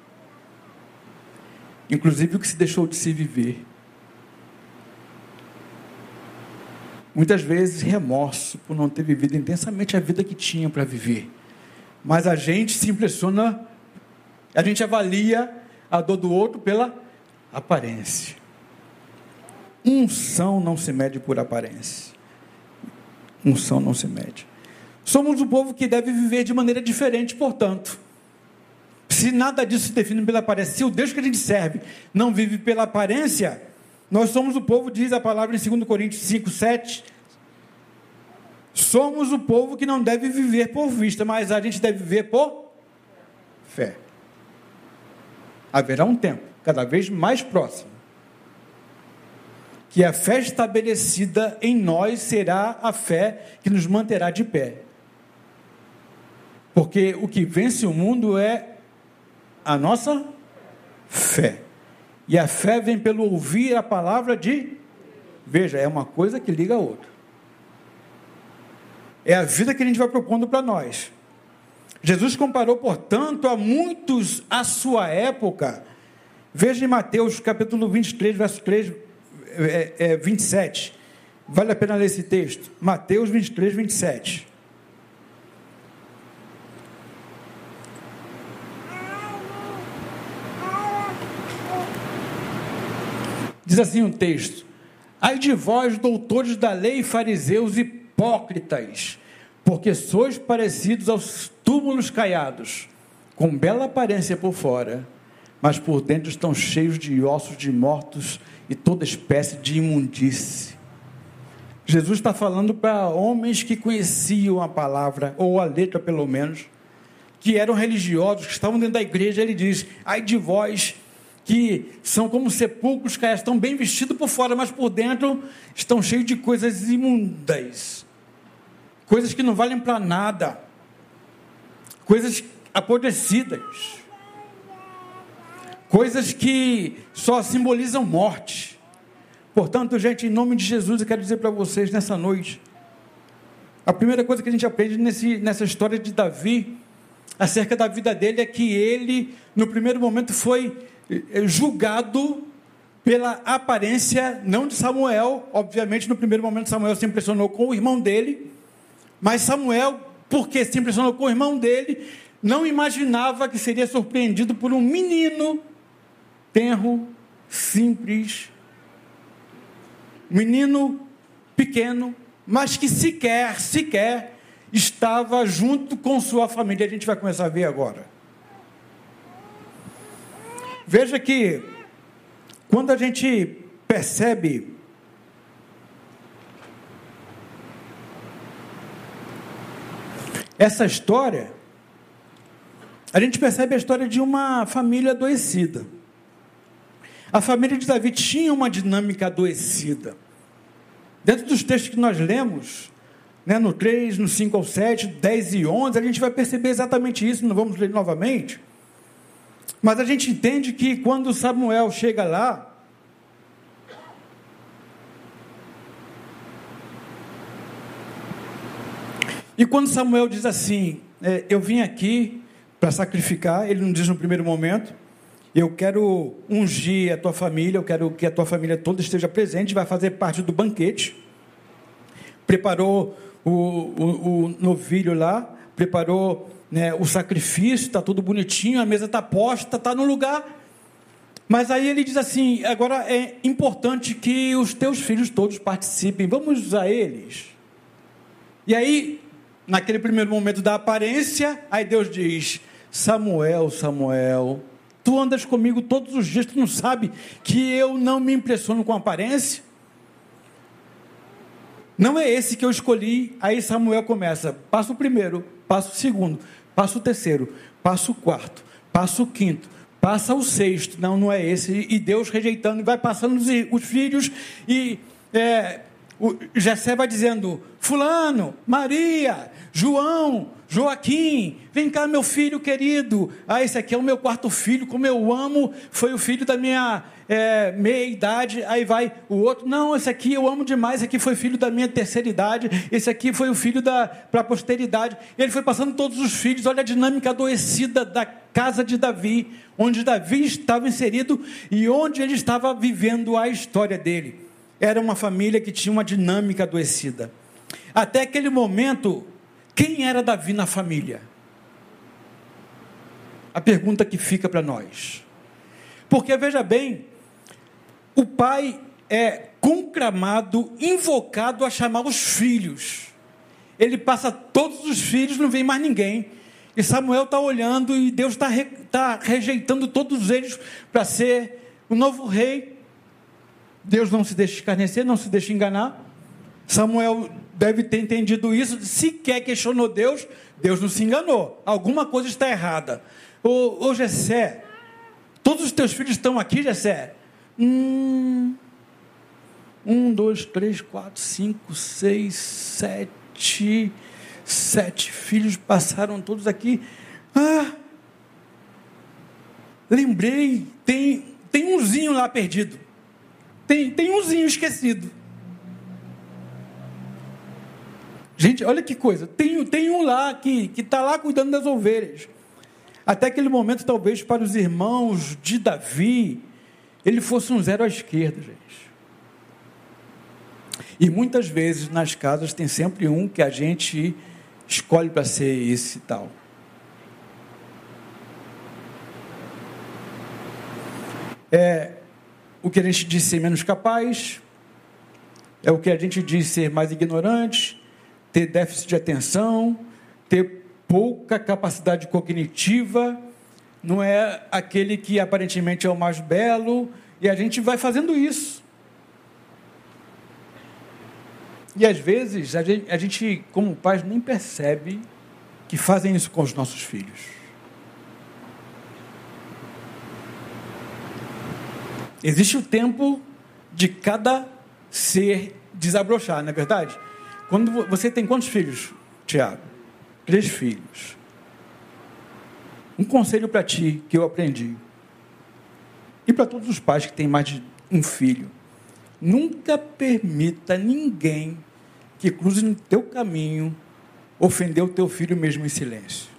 inclusive o que se deixou de se viver. Muitas vezes remorso por não ter vivido intensamente a vida que tinha para viver. Mas a gente se impressiona, a gente avalia a dor do outro pela aparência. Unção não se mede por aparência unção não se mede. Somos um povo que deve viver de maneira diferente, portanto. Se nada disso se define pela aparência, se o Deus que a gente serve não vive pela aparência, nós somos o povo, diz a palavra em 2 Coríntios 5, 7. Somos o povo que não deve viver por vista, mas a gente deve viver por fé. Haverá um tempo cada vez mais próximo que a fé estabelecida em nós será a fé que nos manterá de pé. Porque o que vence o mundo é a nossa fé. E a fé vem pelo ouvir a palavra de. Veja, é uma coisa que liga a outra. É a vida que a gente vai propondo para nós. Jesus comparou, portanto, a muitos à sua época. Veja em Mateus capítulo 23, verso 3 é, é, 27. Vale a pena ler esse texto. Mateus 23, 27. Diz assim o um texto: Ai de vós, doutores da lei, fariseus hipócritas, porque sois parecidos aos túmulos caiados, com bela aparência por fora, mas por dentro estão cheios de ossos de mortos e toda espécie de imundície. Jesus está falando para homens que conheciam a palavra, ou a letra pelo menos, que eram religiosos, que estavam dentro da igreja. Ele diz: ai de vós, que são como sepulcros que estão bem vestidos por fora, mas por dentro estão cheios de coisas imundas, coisas que não valem para nada, coisas apodrecidas, coisas que só simbolizam morte. Portanto, gente, em nome de Jesus, eu quero dizer para vocês nessa noite, a primeira coisa que a gente aprende nesse, nessa história de Davi, acerca da vida dele, é que ele, no primeiro momento, foi julgado pela aparência, não de Samuel, obviamente, no primeiro momento, Samuel se impressionou com o irmão dele, mas Samuel, porque se impressionou com o irmão dele, não imaginava que seria surpreendido por um menino tenro, simples, menino pequeno, mas que sequer, sequer estava junto com sua família. A gente vai começar a ver agora. Veja que quando a gente percebe essa história, a gente percebe a história de uma família adoecida. A família de Davi tinha uma dinâmica adoecida. Dentro dos textos que nós lemos, né, no 3, no 5 ao 7, 10 e 11, a gente vai perceber exatamente isso, não vamos ler novamente. Mas a gente entende que quando Samuel chega lá, e quando Samuel diz assim: é, Eu vim aqui para sacrificar, ele não diz no primeiro momento, eu quero ungir a tua família, eu quero que a tua família toda esteja presente, vai fazer parte do banquete. Preparou o, o, o novilho lá, preparou né, o sacrifício, está tudo bonitinho, a mesa está posta, está no lugar. Mas aí ele diz assim: agora é importante que os teus filhos todos participem, vamos usar eles. E aí, naquele primeiro momento da aparência, aí Deus diz: Samuel, Samuel, Tu andas comigo todos os dias, tu não sabe que eu não me impressiono com aparência? Não é esse que eu escolhi. Aí Samuel começa: passo o primeiro, passo o segundo, passo o terceiro, passo o quarto, passo o quinto, passa o sexto. Não, não é esse. E Deus rejeitando, e vai passando os, os filhos, e é, o Jessé vai dizendo: Fulano, Maria, João, Joaquim, vem cá, meu filho querido. Ah, esse aqui é o meu quarto filho, como eu amo. Foi o filho da minha é, meia idade. Aí vai o outro. Não, esse aqui eu amo demais. Esse aqui foi filho da minha terceira idade. Esse aqui foi o filho da para a posteridade. Ele foi passando todos os filhos. Olha a dinâmica adoecida da casa de Davi, onde Davi estava inserido e onde ele estava vivendo a história dele. Era uma família que tinha uma dinâmica adoecida. Até aquele momento, quem era Davi na família? A pergunta que fica para nós. Porque veja bem, o pai é conclamado, invocado a chamar os filhos. Ele passa todos os filhos, não vem mais ninguém. E Samuel está olhando e Deus está re, tá rejeitando todos eles para ser o novo rei. Deus não se deixa escarnecer, não se deixa enganar. Samuel deve ter entendido isso, sequer questionou Deus, Deus não se enganou. Alguma coisa está errada. Ô, ô Gessé, todos os teus filhos estão aqui, Gessé? Hum, um, dois, três, quatro, cinco, seis, sete. Sete filhos passaram todos aqui. Ah, lembrei, tem, tem umzinho lá perdido. Tem, tem umzinho esquecido. Gente, olha que coisa. Tem, tem um lá que está lá cuidando das ovelhas. Até aquele momento, talvez para os irmãos de Davi, ele fosse um zero à esquerda, gente. E muitas vezes nas casas tem sempre um que a gente escolhe para ser esse tal. É, o que a gente diz ser menos capaz, é o que a gente diz ser mais ignorante, ter déficit de atenção, ter pouca capacidade cognitiva, não é aquele que aparentemente é o mais belo, e a gente vai fazendo isso. E às vezes a gente, a gente como pais, nem percebe que fazem isso com os nossos filhos. Existe o tempo de cada ser desabrochar, não é verdade? Quando você tem quantos filhos, Tiago? Três filhos. Um conselho para ti que eu aprendi. E para todos os pais que têm mais de um filho. Nunca permita ninguém que cruze no teu caminho ofender o teu filho mesmo em silêncio.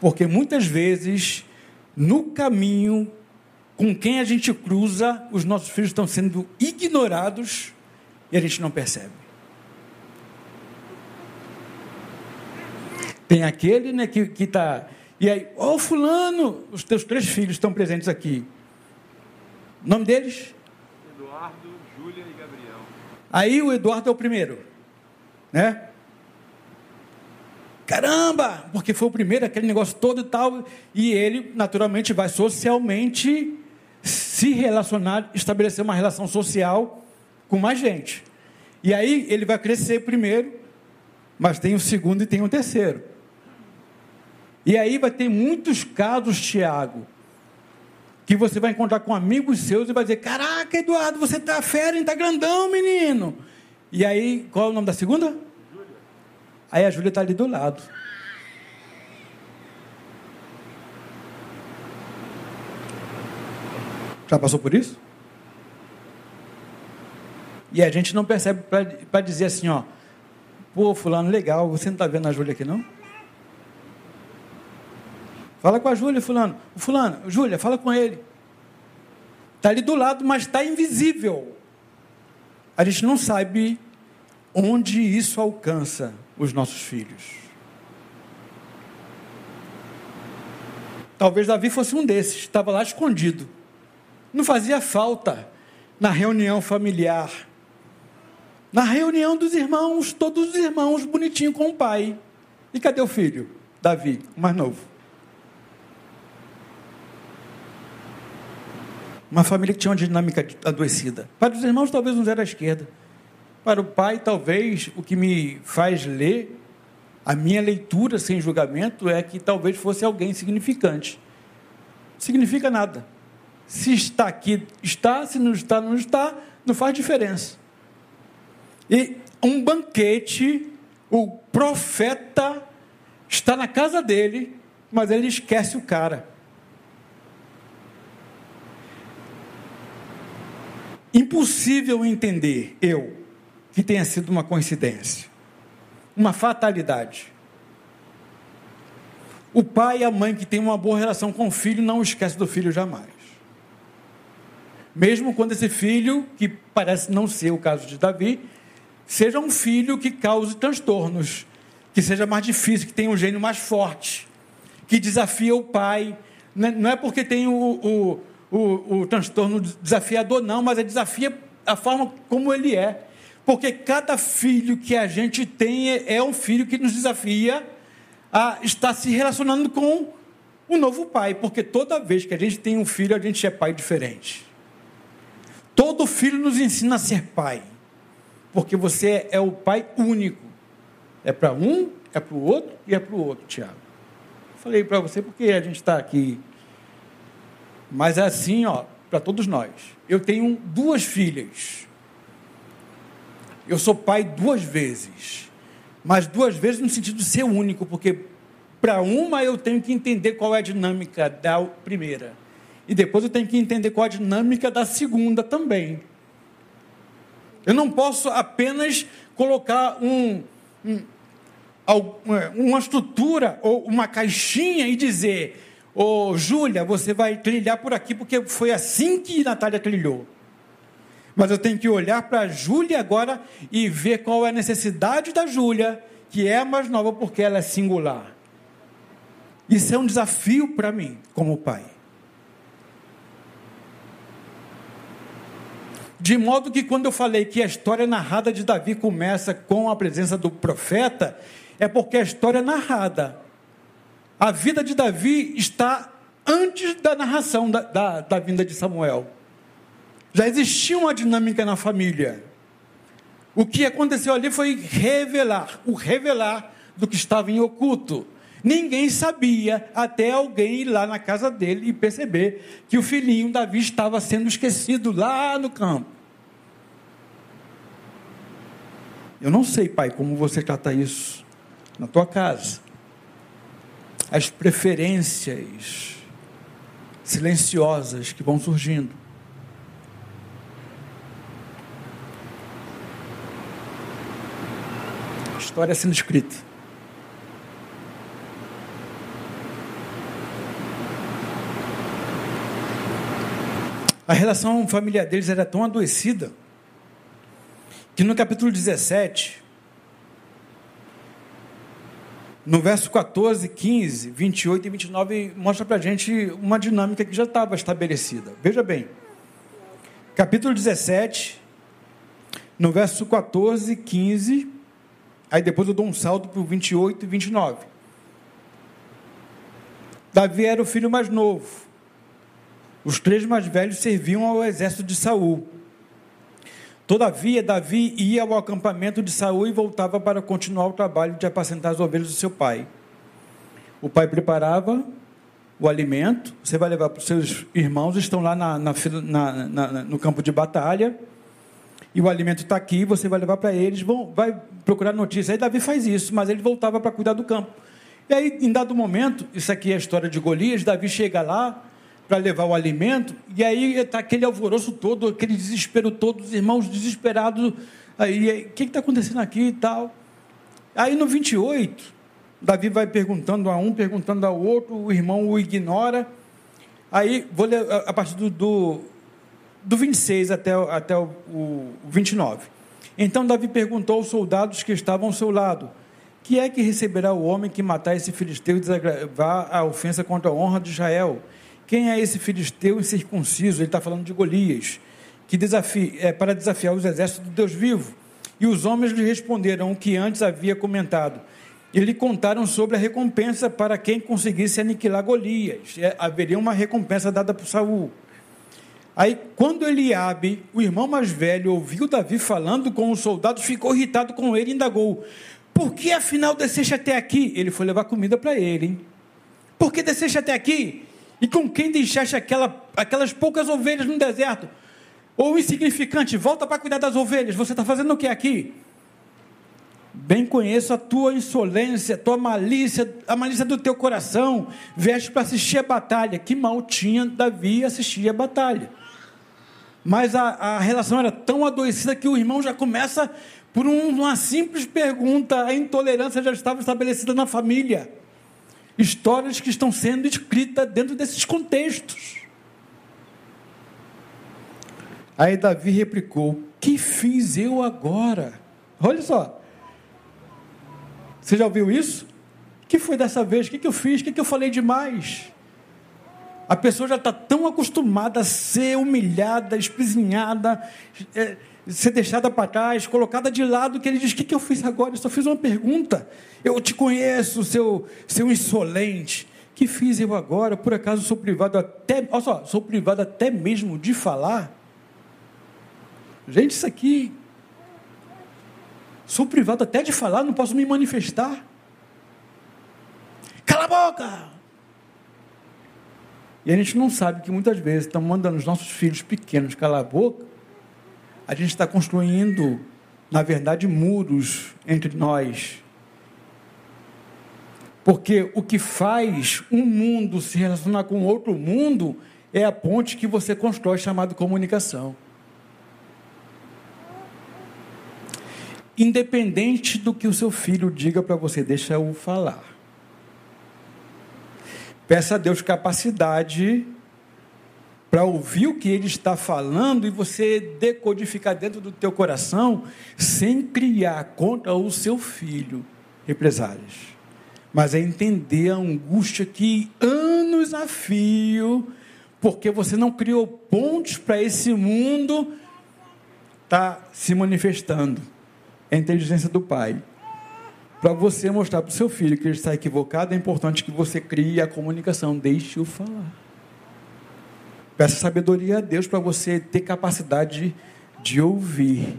Porque muitas vezes, no caminho com quem a gente cruza, os nossos filhos estão sendo ignorados e a gente não percebe. Tem aquele né, que está. E aí, ô oh, Fulano, os teus três filhos estão presentes aqui. O nome deles? Eduardo, Júlia e Gabriel. Aí o Eduardo é o primeiro, né? Caramba, porque foi o primeiro, aquele negócio todo e tal. E ele, naturalmente, vai socialmente se relacionar, estabelecer uma relação social com mais gente. E aí ele vai crescer primeiro, mas tem o segundo e tem o terceiro. E aí vai ter muitos casos, Tiago, que você vai encontrar com amigos seus e vai dizer: Caraca, Eduardo, você tá fera, está grandão, menino. E aí, qual é o nome da segunda? Júlia. Aí a Júlia está ali do lado. Já passou por isso? E a gente não percebe para dizer assim, ó, pô, fulano, legal, você não está vendo a Júlia aqui não? Fala com a Júlia, fulano. Fulano, Júlia, fala com ele. Está ali do lado, mas está invisível. A gente não sabe onde isso alcança os nossos filhos. Talvez Davi fosse um desses, estava lá escondido. Não fazia falta na reunião familiar. Na reunião dos irmãos, todos os irmãos bonitinho com o pai. E cadê o filho? Davi, o mais novo. Uma família que tinha uma dinâmica adoecida. Para os irmãos, talvez não era à esquerda. Para o pai, talvez, o que me faz ler, a minha leitura sem julgamento, é que talvez fosse alguém significante. Significa nada. Se está aqui, está, se não está, não está, não faz diferença. E um banquete, o profeta está na casa dele, mas ele esquece o cara. Impossível entender, eu, que tenha sido uma coincidência, uma fatalidade. O pai e a mãe que tem uma boa relação com o filho não esquece do filho jamais mesmo quando esse filho, que parece não ser o caso de Davi, seja um filho que cause transtornos, que seja mais difícil, que tenha um gênio mais forte, que desafia o pai. Não é, é porque tem o, o, o, o transtorno desafiador, não, mas é desafia a forma como ele é. Porque cada filho que a gente tem é, é um filho que nos desafia a estar se relacionando com o novo pai. Porque toda vez que a gente tem um filho, a gente é pai diferente. Todo filho nos ensina a ser pai, porque você é o pai único. É para um, é para o outro e é para o outro, Tiago. Falei para você porque a gente está aqui. Mas é assim, ó, para todos nós. Eu tenho duas filhas. Eu sou pai duas vezes. Mas duas vezes no sentido de ser único, porque para uma eu tenho que entender qual é a dinâmica da primeira. E depois eu tenho que entender qual a dinâmica da segunda também. Eu não posso apenas colocar um, um, é, uma estrutura ou uma caixinha e dizer: Ô oh, Júlia, você vai trilhar por aqui porque foi assim que Natália trilhou. Mas eu tenho que olhar para a Júlia agora e ver qual é a necessidade da Júlia, que é a mais nova porque ela é singular. Isso é um desafio para mim, como pai. De modo que quando eu falei que a história narrada de Davi começa com a presença do profeta, é porque a história é narrada. A vida de Davi está antes da narração da, da, da vinda de Samuel. Já existia uma dinâmica na família. O que aconteceu ali foi revelar, o revelar do que estava em oculto. Ninguém sabia até alguém ir lá na casa dele e perceber que o filhinho Davi estava sendo esquecido lá no campo. Eu não sei, pai, como você trata isso na tua casa. As preferências silenciosas que vão surgindo. História sendo escrita. A relação familiar deles era tão adoecida que no capítulo 17, no verso 14, 15, 28 e 29, mostra para a gente uma dinâmica que já estava estabelecida. Veja bem, capítulo 17, no verso 14, 15, aí depois eu dou um salto para o 28 e 29. Davi era o filho mais novo. Os três mais velhos serviam ao exército de Saul. Todavia, Davi ia ao acampamento de Saul e voltava para continuar o trabalho de apacentar as ovelhas do seu pai. O pai preparava o alimento, você vai levar para os seus irmãos, estão lá na, na, na, no campo de batalha, e o alimento está aqui, você vai levar para eles, vão, vai procurar notícia. Aí Davi faz isso, mas ele voltava para cuidar do campo. E aí, em dado momento, isso aqui é a história de Golias, Davi chega lá, para levar o alimento, e aí está aquele alvoroço todo, aquele desespero todo, os irmãos desesperados, aí, o que está acontecendo aqui e tal. Aí no 28, Davi vai perguntando a um, perguntando ao outro, o irmão o ignora, aí vou ler a partir do, do, do 26 até, até o, o 29. Então Davi perguntou aos soldados que estavam ao seu lado, que é que receberá o homem que matar esse filisteu e desagravar a ofensa contra a honra de Israel? Quem é esse filisteu incircunciso? Ele está falando de Golias, que desafia, é, para desafiar os exércitos do Deus vivo. E os homens lhe responderam o que antes havia comentado. E lhe contaram sobre a recompensa para quem conseguisse aniquilar Golias. É, haveria uma recompensa dada por Saul. Aí, quando Eliabe, o irmão mais velho, ouviu Davi falando com os soldados, ficou irritado com ele e indagou: Por que afinal desceste até aqui? Ele foi levar comida para ele. Hein? Por que desceste até aqui? E com quem deixaste aquela, aquelas poucas ovelhas no deserto? Ou insignificante, volta para cuidar das ovelhas. Você está fazendo o que aqui? Bem conheço a tua insolência, a tua malícia, a malícia do teu coração. Veste para assistir a batalha. Que mal tinha Davi assistir a batalha. Mas a, a relação era tão adoecida que o irmão já começa por um, uma simples pergunta. A intolerância já estava estabelecida na família histórias que estão sendo escritas dentro desses contextos. Aí Davi replicou: Que fiz eu agora? Olha só. Você já ouviu isso? O que foi dessa vez? O que, eu fiz? O que, eu falei demais? A pessoa já está tão acostumada a ser humilhada, espizinhada, é, ser deixada para trás, colocada de lado, que ele diz: O que, que eu fiz agora? Eu só fiz uma pergunta. Eu te conheço, seu, seu insolente. Que fiz eu agora? Por acaso sou privado até. Olha só, sou privado até mesmo de falar? Gente, isso aqui. Sou privado até de falar, não posso me manifestar. Cala a boca! E a gente não sabe que muitas vezes estamos mandando os nossos filhos pequenos calar a boca a gente está construindo, na verdade, muros entre nós. Porque o que faz um mundo se relacionar com outro mundo é a ponte que você constrói, chamada comunicação. Independente do que o seu filho diga para você, deixa-o falar. Peça a Deus capacidade para ouvir o que ele está falando e você decodificar dentro do teu coração, sem criar contra o seu filho represálias. Mas é entender a angústia que anos a fio, porque você não criou pontes para esse mundo, está se manifestando. É a inteligência do pai. Para você mostrar para o seu filho que ele está equivocado, é importante que você crie a comunicação. Deixe-o falar. Peça sabedoria a Deus para você ter capacidade de ouvir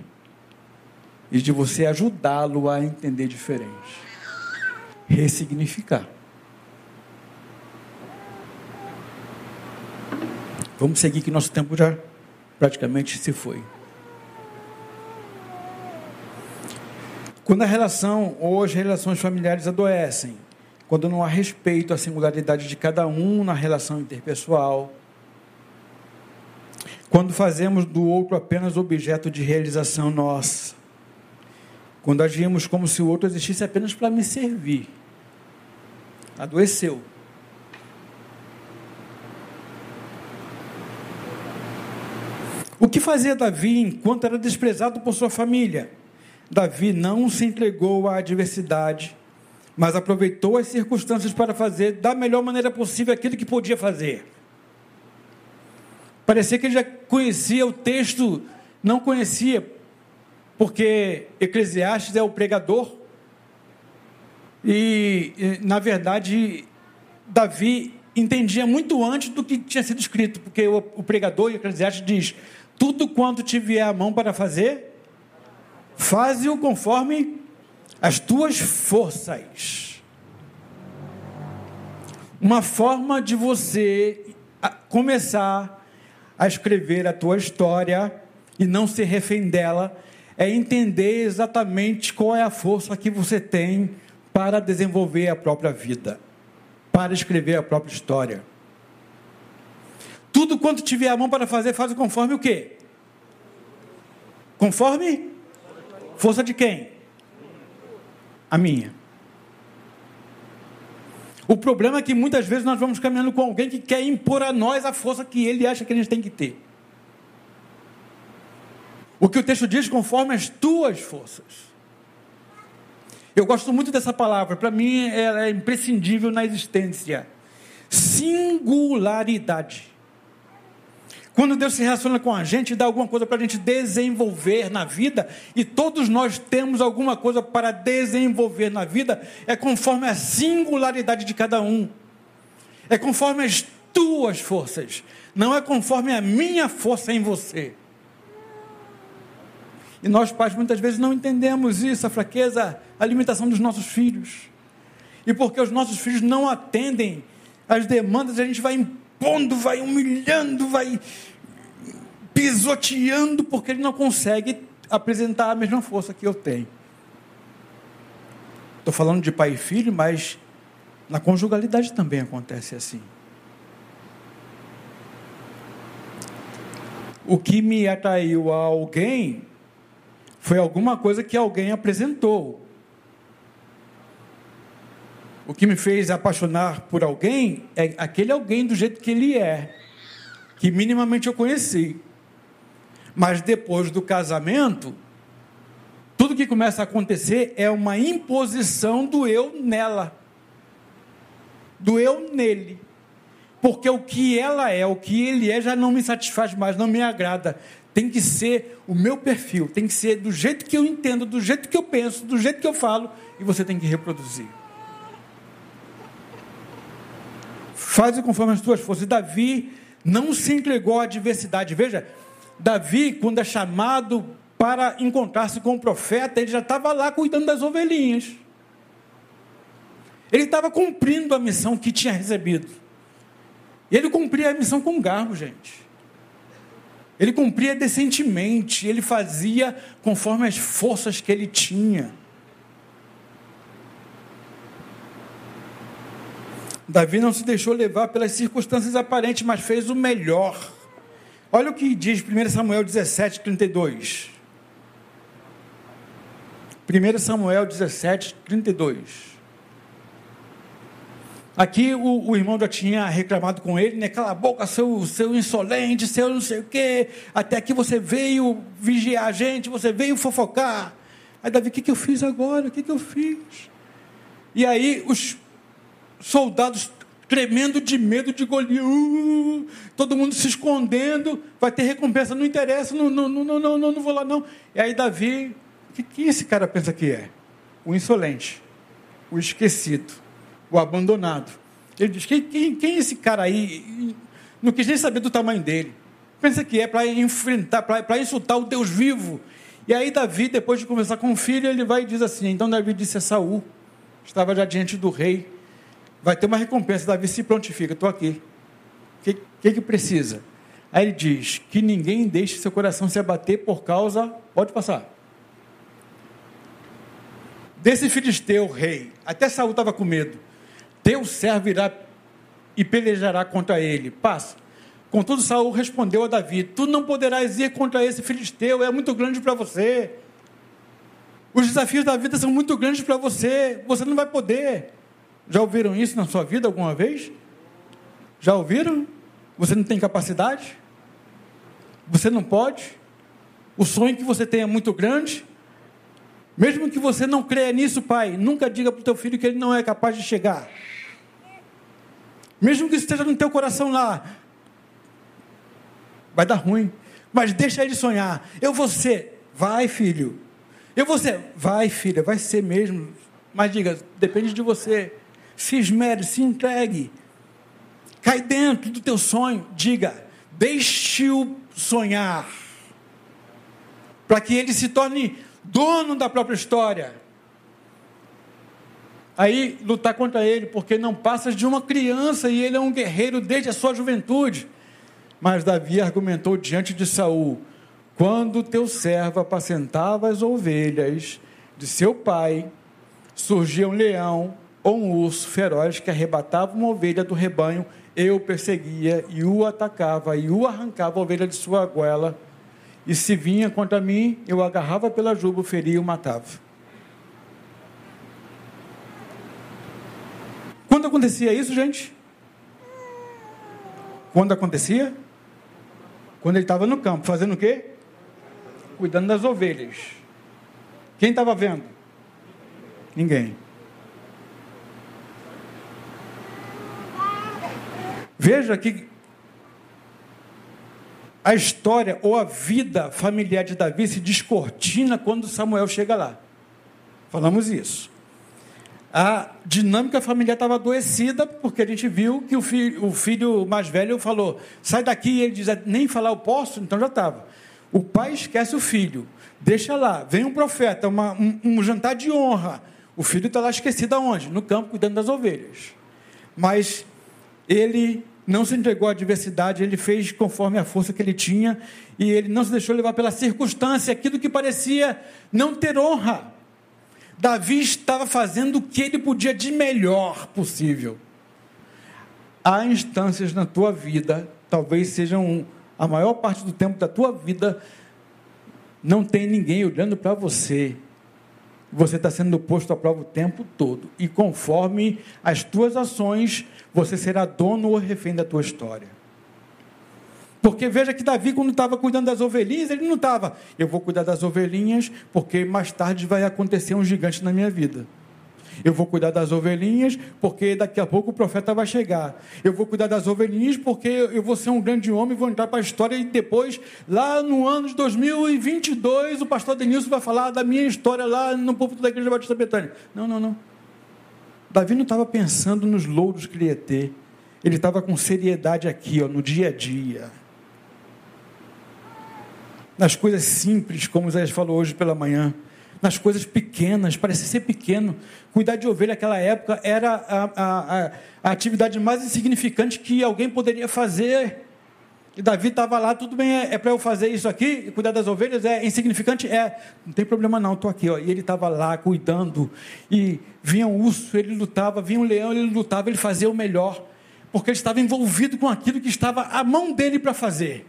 e de você ajudá-lo a entender diferente. Ressignificar. Vamos seguir que nosso tempo já praticamente se foi. Quando a relação ou as relações familiares adoecem, quando não há respeito à singularidade de cada um na relação interpessoal, quando fazemos do outro apenas objeto de realização nossa, quando agimos como se o outro existisse apenas para me servir, adoeceu. O que fazia Davi enquanto era desprezado por sua família? Davi não se entregou à adversidade, mas aproveitou as circunstâncias para fazer da melhor maneira possível aquilo que podia fazer. Parecia que ele já conhecia o texto, não conhecia, porque Eclesiastes é o pregador, e, na verdade, Davi entendia muito antes do que tinha sido escrito, porque o, pregador em Eclesiastes diz: tudo quanto te vier à mão para fazer, faze-o conforme as tuas forças. Uma forma de você começar a escrever a tua história e não ser refém dela é entender exatamente qual é a força que você tem para desenvolver a própria vida, para escrever a própria história. Tudo quanto tiver a mão para fazer, faz conforme o quê? Conforme? Força de quem? A minha. O problema é que muitas vezes nós vamos caminhando com alguém que quer impor a nós a força que ele acha que a gente tem que ter. O que o texto diz, conforme as tuas forças. Eu gosto muito dessa palavra, para mim ela é imprescindível na existência. Singularidade. Quando Deus se relaciona com a gente, dá alguma coisa para a gente desenvolver na vida, e todos nós temos alguma coisa para desenvolver na vida, é conforme a singularidade de cada um, é conforme as tuas forças, não é conforme a minha força em você. E nós, pais, muitas vezes não entendemos isso, a fraqueza, a limitação dos nossos filhos. E porque os nossos filhos não atendem às demandas, a gente vai impondo, vai humilhando, vai pisoteando, porque ele não consegue apresentar a mesma força que eu tenho. Estou falando de pai e filho, mas na conjugalidade também acontece assim. O que me atraiu a alguém foi alguma coisa que alguém apresentou. O que me fez apaixonar por alguém é aquele alguém do jeito que ele é, que minimamente eu conheci. Mas depois do casamento, tudo que começa a acontecer é uma imposição do eu nela, do eu nele. Porque o que ela é, o que ele é, já não me satisfaz mais, não me agrada. Tem que ser o meu perfil, tem que ser do jeito que eu entendo, do jeito que eu penso, do jeito que eu falo, e você tem que reproduzir. Faze conforme as tuas forças. Davi não se entregou à adversidade. Veja, Davi, quando é chamado para encontrar-se com o profeta, ele já estava lá cuidando das ovelhinhas. Ele estava cumprindo a missão que tinha recebido. E ele cumpria a missão com garbo, gente. Ele cumpria decentemente, ele fazia conforme as forças que ele tinha. Davi não se deixou levar pelas circunstâncias aparentes, mas fez o melhor. Olha o que diz 1 Samuel 17, 32. 1 Samuel 17, 32. Aqui o, o, irmão já tinha reclamado com ele, né? Cala a boca, seu, seu insolente, seu não sei o quê. Até aqui você veio vigiar a gente, você veio fofocar. Aí Davi, o que, que eu fiz agora? O que, que eu fiz? E aí os soldados tremendo de medo de Golias, uh, todo mundo se escondendo, vai ter recompensa, não interessa, não, não, não, não, não, não vou lá não. E aí Davi, o que, que esse cara pensa que é? O insolente, o esquecido, o abandonado. Ele diz, quem, quem, quem é esse cara aí? Não quis nem saber do tamanho dele. Pensa que é para enfrentar, para insultar o Deus vivo. E aí Davi, depois de conversar com o filho, ele vai e diz assim, então Davi disse a Saul, estava já diante do rei, vai ter uma recompensa. Davi se prontifica, estou aqui. O que, que, que precisa? Aí ele diz: que ninguém deixe seu coração se abater por causa. Pode passar. Desse filisteu, rei. Até Saul estava com medo. Teu servo irá e pelejará contra ele. Passa. Contudo, Saul respondeu a Davi: Tu não poderás ir contra esse filisteu, é muito grande para você. Os desafios da vida são muito grandes para você, você não vai poder. Já ouviram isso na sua vida alguma vez? Já ouviram? Você não tem capacidade? Você não pode? O sonho que você tem é muito grande? Mesmo que você não creia nisso, pai, nunca diga para o teu filho que ele não é capaz de chegar. Mesmo que esteja no teu coração lá, vai dar ruim. Mas deixa ele sonhar. Eu vou ser, vai filho. Eu vou ser, vai filha, vai ser mesmo. Mas diga, depende de você se esmere, se entregue, cai dentro do teu sonho, diga, deixe-o sonhar, para que ele se torne dono da própria história. Aí lutar contra ele, porque não passa de uma criança e ele é um guerreiro desde a sua juventude. Mas Davi argumentou diante de Saul: quando teu servo apacentava as ovelhas de seu pai, surgia um leão ou um urso feroz que arrebatava uma ovelha do rebanho, eu perseguia e o atacava e o arrancava a ovelha de sua goela. E se vinha contra mim, eu agarrava pela juba, feria e o matava. Quando acontecia isso, gente? Quando acontecia? Quando ele estava no campo, fazendo o quê? Cuidando das ovelhas. Quem estava vendo? Ninguém. Veja que a história ou a vida familiar de Davi se descortina quando Samuel chega lá. Falamos isso. A dinâmica familiar estava adoecida, porque a gente viu que o filho, o filho mais velho falou: sai daqui, e ele diz: nem falar eu posso, então já estava. O pai esquece o filho, deixa lá, vem um profeta, uma, um, um jantar de honra. O filho está lá esquecido aonde? No campo, cuidando das ovelhas. Mas ele não se entregou à adversidade, ele fez conforme a força que ele tinha e ele não se deixou levar pela circunstância, aquilo que parecia não ter honra. Davi estava fazendo o que ele podia de melhor possível. Há instâncias na tua vida, talvez sejam a maior parte do tempo da tua vida, não tem ninguém olhando para você, você está sendo posto à prova o tempo todo. E conforme as tuas ações, você será dono ou refém da tua história. Porque veja que Davi, quando estava cuidando das ovelhinhas, ele não estava, eu vou cuidar das ovelhinhas, porque mais tarde vai acontecer um gigante na minha vida. Eu vou cuidar das ovelhinhas, porque daqui a pouco o profeta vai chegar. Eu vou cuidar das ovelhinhas, porque eu vou ser um grande homem, vou entrar para a história e depois, lá no ano de 2022, o pastor Denilson vai falar da minha história lá no púlpito da Igreja Batista Betânia. Não, não, não. Davi não estava pensando nos louros que ele ia ter. Ele estava com seriedade aqui, ó, no dia a dia. Nas coisas simples, como o Zé falou hoje pela manhã nas coisas pequenas, parece ser pequeno. Cuidar de ovelha naquela época era a, a, a, atividade mais insignificante que alguém poderia fazer. E Davi estava lá, tudo bem, é, é para eu fazer isso aqui, cuidar das ovelhas, é insignificante? É, não tem problema não, estou aqui. Ó. E ele estava lá cuidando, e vinha um urso, ele lutava, vinha um leão, ele lutava, ele fazia o melhor, porque ele estava envolvido com aquilo que estava à mão dele para fazer.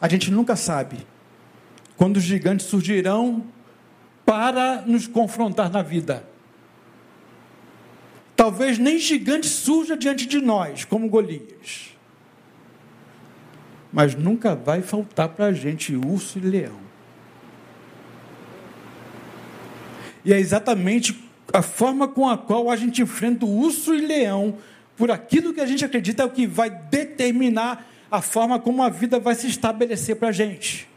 A gente nunca sabe quando os gigantes surgirão para nos confrontar na vida. Talvez nem gigante surja diante de nós, como Golias. Mas nunca vai faltar para a gente urso e leão. E é exatamente a forma com a qual a gente enfrenta o urso e leão por aquilo que a gente acredita é o que vai determinar a forma como a vida vai se estabelecer para a gente.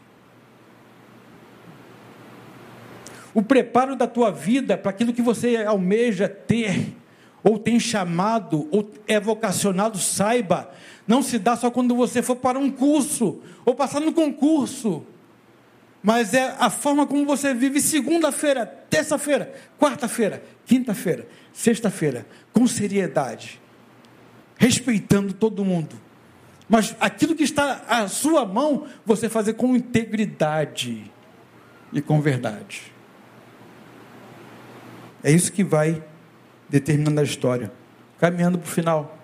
O preparo da tua vida para aquilo que você almeja ter, ou tem chamado, ou é vocacionado, saiba, não se dá só quando você for para um curso, ou passar no concurso, mas é a forma como você vive segunda-feira, terça-feira, quarta-feira, quinta-feira, sexta-feira, com seriedade, respeitando todo mundo. Mas aquilo que está à sua mão, você fazer com integridade e com verdade. É isso que vai determinando a história. Caminhando para o final.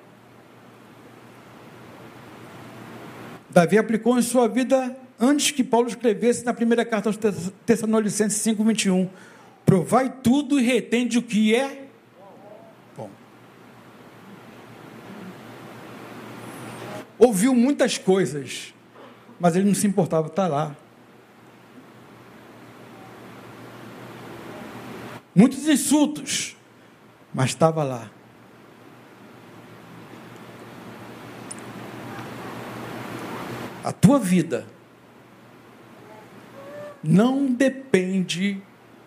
Davi aplicou em sua vida antes que Paulo escrevesse na primeira carta aos Tessalonicenses 5:21. Provai tudo e retende o que é bom. Ouviu muitas coisas, mas ele não se importava estar lá. Muitos insultos, mas estava lá. A tua vida não depende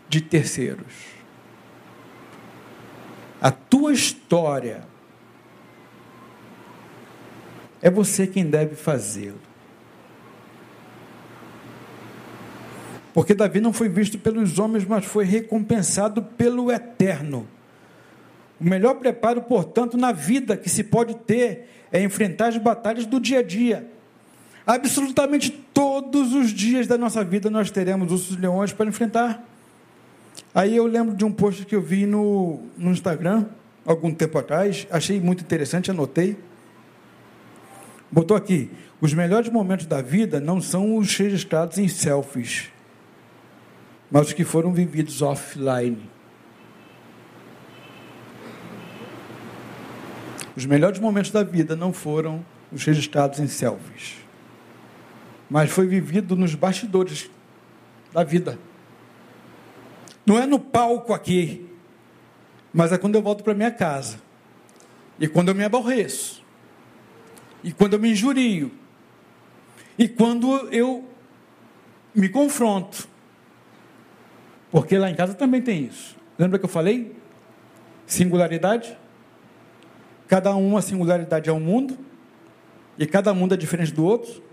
de terceiros. A tua história é você quem deve fazê-lo. Porque Davi não foi visto pelos homens, mas foi recompensado pelo eterno. O melhor preparo, portanto, na vida que se pode ter é enfrentar as batalhas do dia a dia. Absolutamente todos os dias da nossa vida nós teremos os leões para enfrentar. Aí eu lembro de um post que eu vi no, no Instagram, algum tempo atrás, achei muito interessante, anotei. Botou aqui: os melhores momentos da vida não são os registrados em selfies mas os que foram vividos offline. Os melhores momentos da vida não foram os registrados em selfies, mas foi vivido nos bastidores da vida. Não é no palco aqui, mas é quando eu volto para minha casa, e quando eu me aborreço, e quando eu me injurio, e quando eu me confronto, porque lá em casa também tem isso. Lembra que eu falei? Singularidade. Cada uma singularidade é um mundo. E cada mundo é diferente do outro.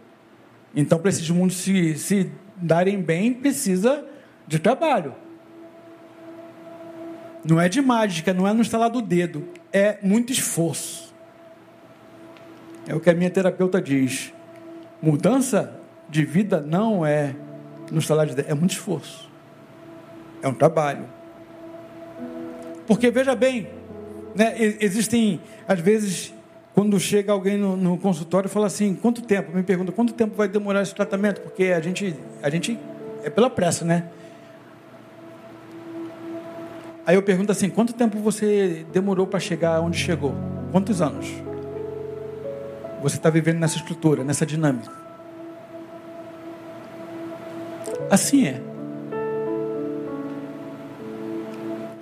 Então, para esses mundos se, se darem bem, precisa de trabalho. Não é de mágica, não é no estalar do dedo. É muito esforço. É o que a minha terapeuta diz. Mudança de vida não é no estalar de dedo, é muito esforço. É um trabalho. Porque veja bem, né, existem, às vezes, quando chega alguém no, no, consultório e fala assim, quanto tempo? Me pergunta, quanto tempo vai demorar esse tratamento? Porque a gente, a gente é pela pressa, né? Aí eu pergunto assim, quanto tempo você demorou para chegar onde chegou? Quantos anos? Você está vivendo nessa estrutura, nessa dinâmica. Assim é.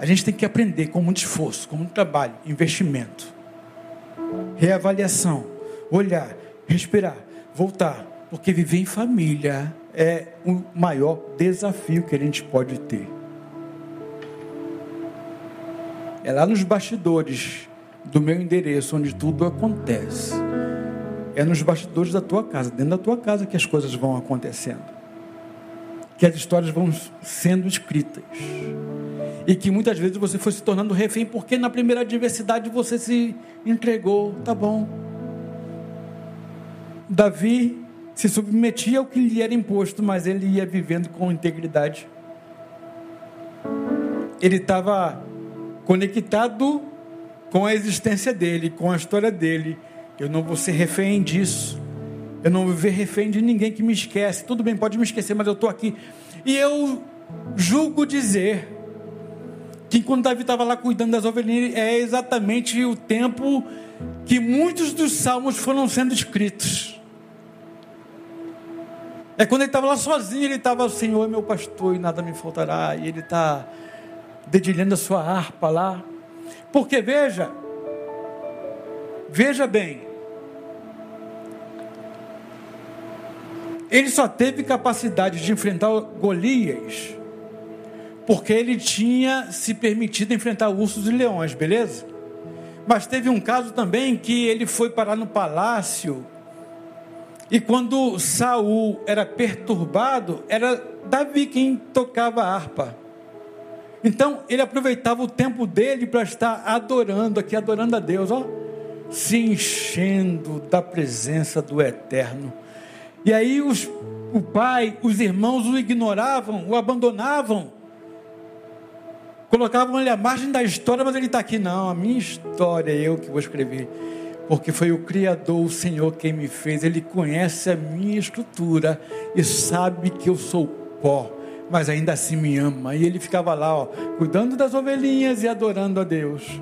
A gente tem que aprender com muito esforço, com muito trabalho, investimento, reavaliação, olhar, respirar, voltar, porque viver em família é o maior desafio que a gente pode ter. É lá nos bastidores do meu endereço onde tudo acontece. É nos bastidores da tua casa, dentro da tua casa que as coisas vão acontecendo. Que as histórias vão sendo escritas e que muitas vezes você foi se tornando refém porque na primeira adversidade você se entregou, tá bom. Davi se submetia ao que lhe era imposto, mas ele ia vivendo com integridade. Ele estava conectado com a existência dele, com a história dele. Eu não vou ser refém disso. Eu não vou viver refém de ninguém que me esquece. Tudo bem, pode me esquecer, mas eu estou aqui. E eu julgo dizer que quando Davi estava lá cuidando das ovelhinhas, é exatamente o tempo que muitos dos salmos foram sendo escritos. É quando ele estava lá sozinho, ele estava, Senhor é meu pastor e nada me faltará, e ele está dedilhando a sua harpa lá. Porque veja, Veja bem, ele só teve capacidade de enfrentar Golias porque ele tinha se permitido enfrentar ursos e leões, beleza? Mas teve um caso também que ele foi parar no palácio e quando Saul era perturbado, era Davi quem tocava a harpa. Então ele aproveitava o tempo dele para estar adorando aqui, adorando a Deus, ó, se enchendo da presença do Eterno. E aí os, o pai, os irmãos o ignoravam, o abandonavam, colocavam ele à margem da história, mas ele está aqui, não, a minha história é eu que vou escrever porque foi o Criador, o Senhor, quem me fez. Ele conhece a minha estrutura e sabe que eu sou pó, mas ainda assim me ama. E ele ficava lá, ó, cuidando das ovelhinhas e adorando a Deus.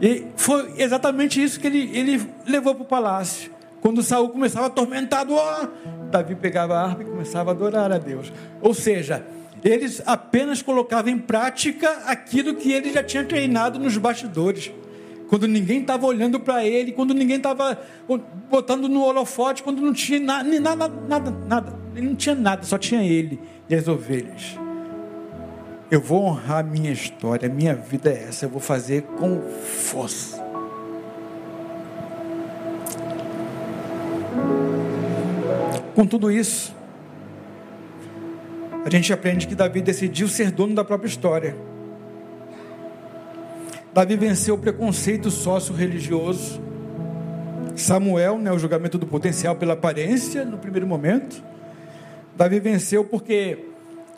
E foi exatamente isso que ele, ele levou para o palácio. Quando Saul começava atormentado, ó, Davi pegava a harpa e começava a adorar a Deus. Ou seja, eles apenas colocavam em prática aquilo que ele já tinha treinado nos bastidores quando ninguém estava olhando para ele, quando ninguém estava botando no holofote, quando não tinha nada, nada, nada, nada. Ele não tinha nada, só tinha ele e as ovelhas. Eu vou honrar minha história, minha vida é essa, eu vou fazer com força. Com tudo isso, a gente aprende que Davi decidiu ser dono da própria história. Davi venceu o preconceito sócio-religioso. Samuel, né, o julgamento do potencial pela aparência, no primeiro momento. Davi venceu porque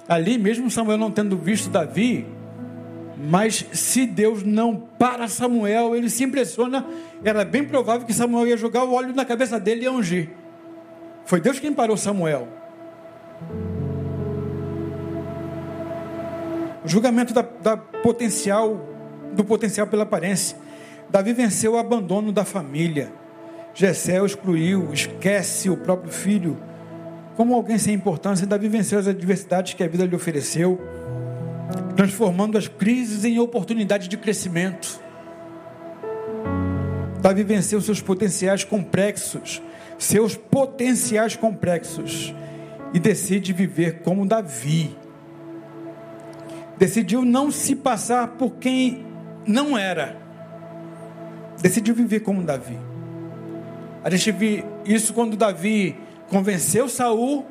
ali, mesmo Samuel não tendo visto Davi, mas se Deus não para Samuel, ele se impressiona. Era bem provável que Samuel ia jogar o óleo na cabeça dele e ungir. Foi Deus quem parou Samuel. Julgamento da, da potencial do potencial pela aparência. Davi venceu o abandono da família. Jessé o excluiu, esquece o próprio filho. Como alguém sem importância, Davi venceu as adversidades que a vida lhe ofereceu, transformando as crises em oportunidades de crescimento. Davi venceu seus potenciais complexos, seus potenciais complexos, e decide viver como Davi. Decidiu não se passar por quem não era. Decidiu viver como Davi. A gente viu isso quando Davi convenceu Saul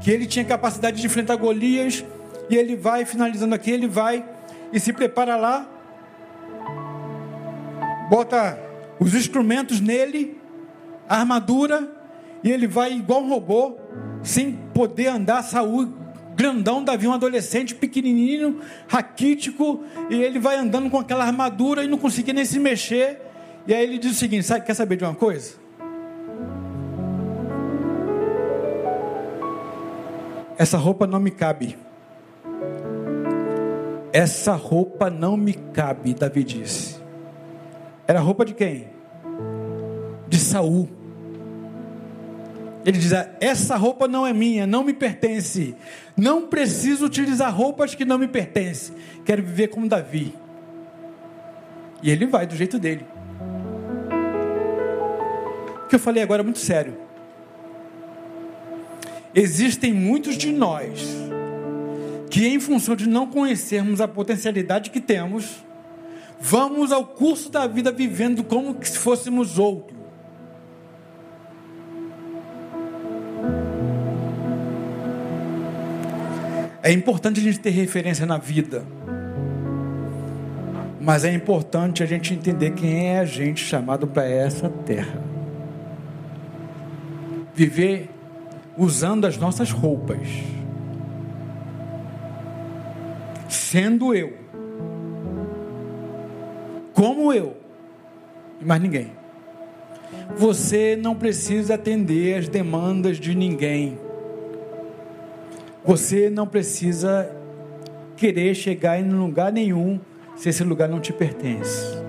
que ele tinha capacidade de enfrentar Golias e ele vai finalizando aqui, ele vai e se prepara lá, bota os instrumentos nele, a armadura e ele vai igual um robô, sem poder andar. Saul grandão, Davi um adolescente pequenininho, raquítico, e ele vai andando com aquela armadura e não conseguia nem se mexer. E aí ele diz o seguinte: sabe, quer saber de uma coisa? Essa roupa não me cabe. Essa roupa não me cabe, Davi disse. Era roupa de quem? De Saul. Ele diz: Essa roupa não é minha, não me pertence. Não preciso utilizar roupas que não me pertencem. Quero viver como Davi. E ele vai do jeito dele. O que eu falei agora é muito sério. Existem muitos de nós que, em função de não conhecermos a potencialidade que temos, vamos ao curso da vida vivendo como se fôssemos outros É importante a gente ter referência na vida. Mas é importante a gente entender quem é a gente chamado para essa terra. Viver usando as nossas roupas. Sendo eu. Como eu. E mais ninguém. Você não precisa atender as demandas de ninguém. Você não precisa querer chegar em lugar nenhum se esse lugar não te pertence.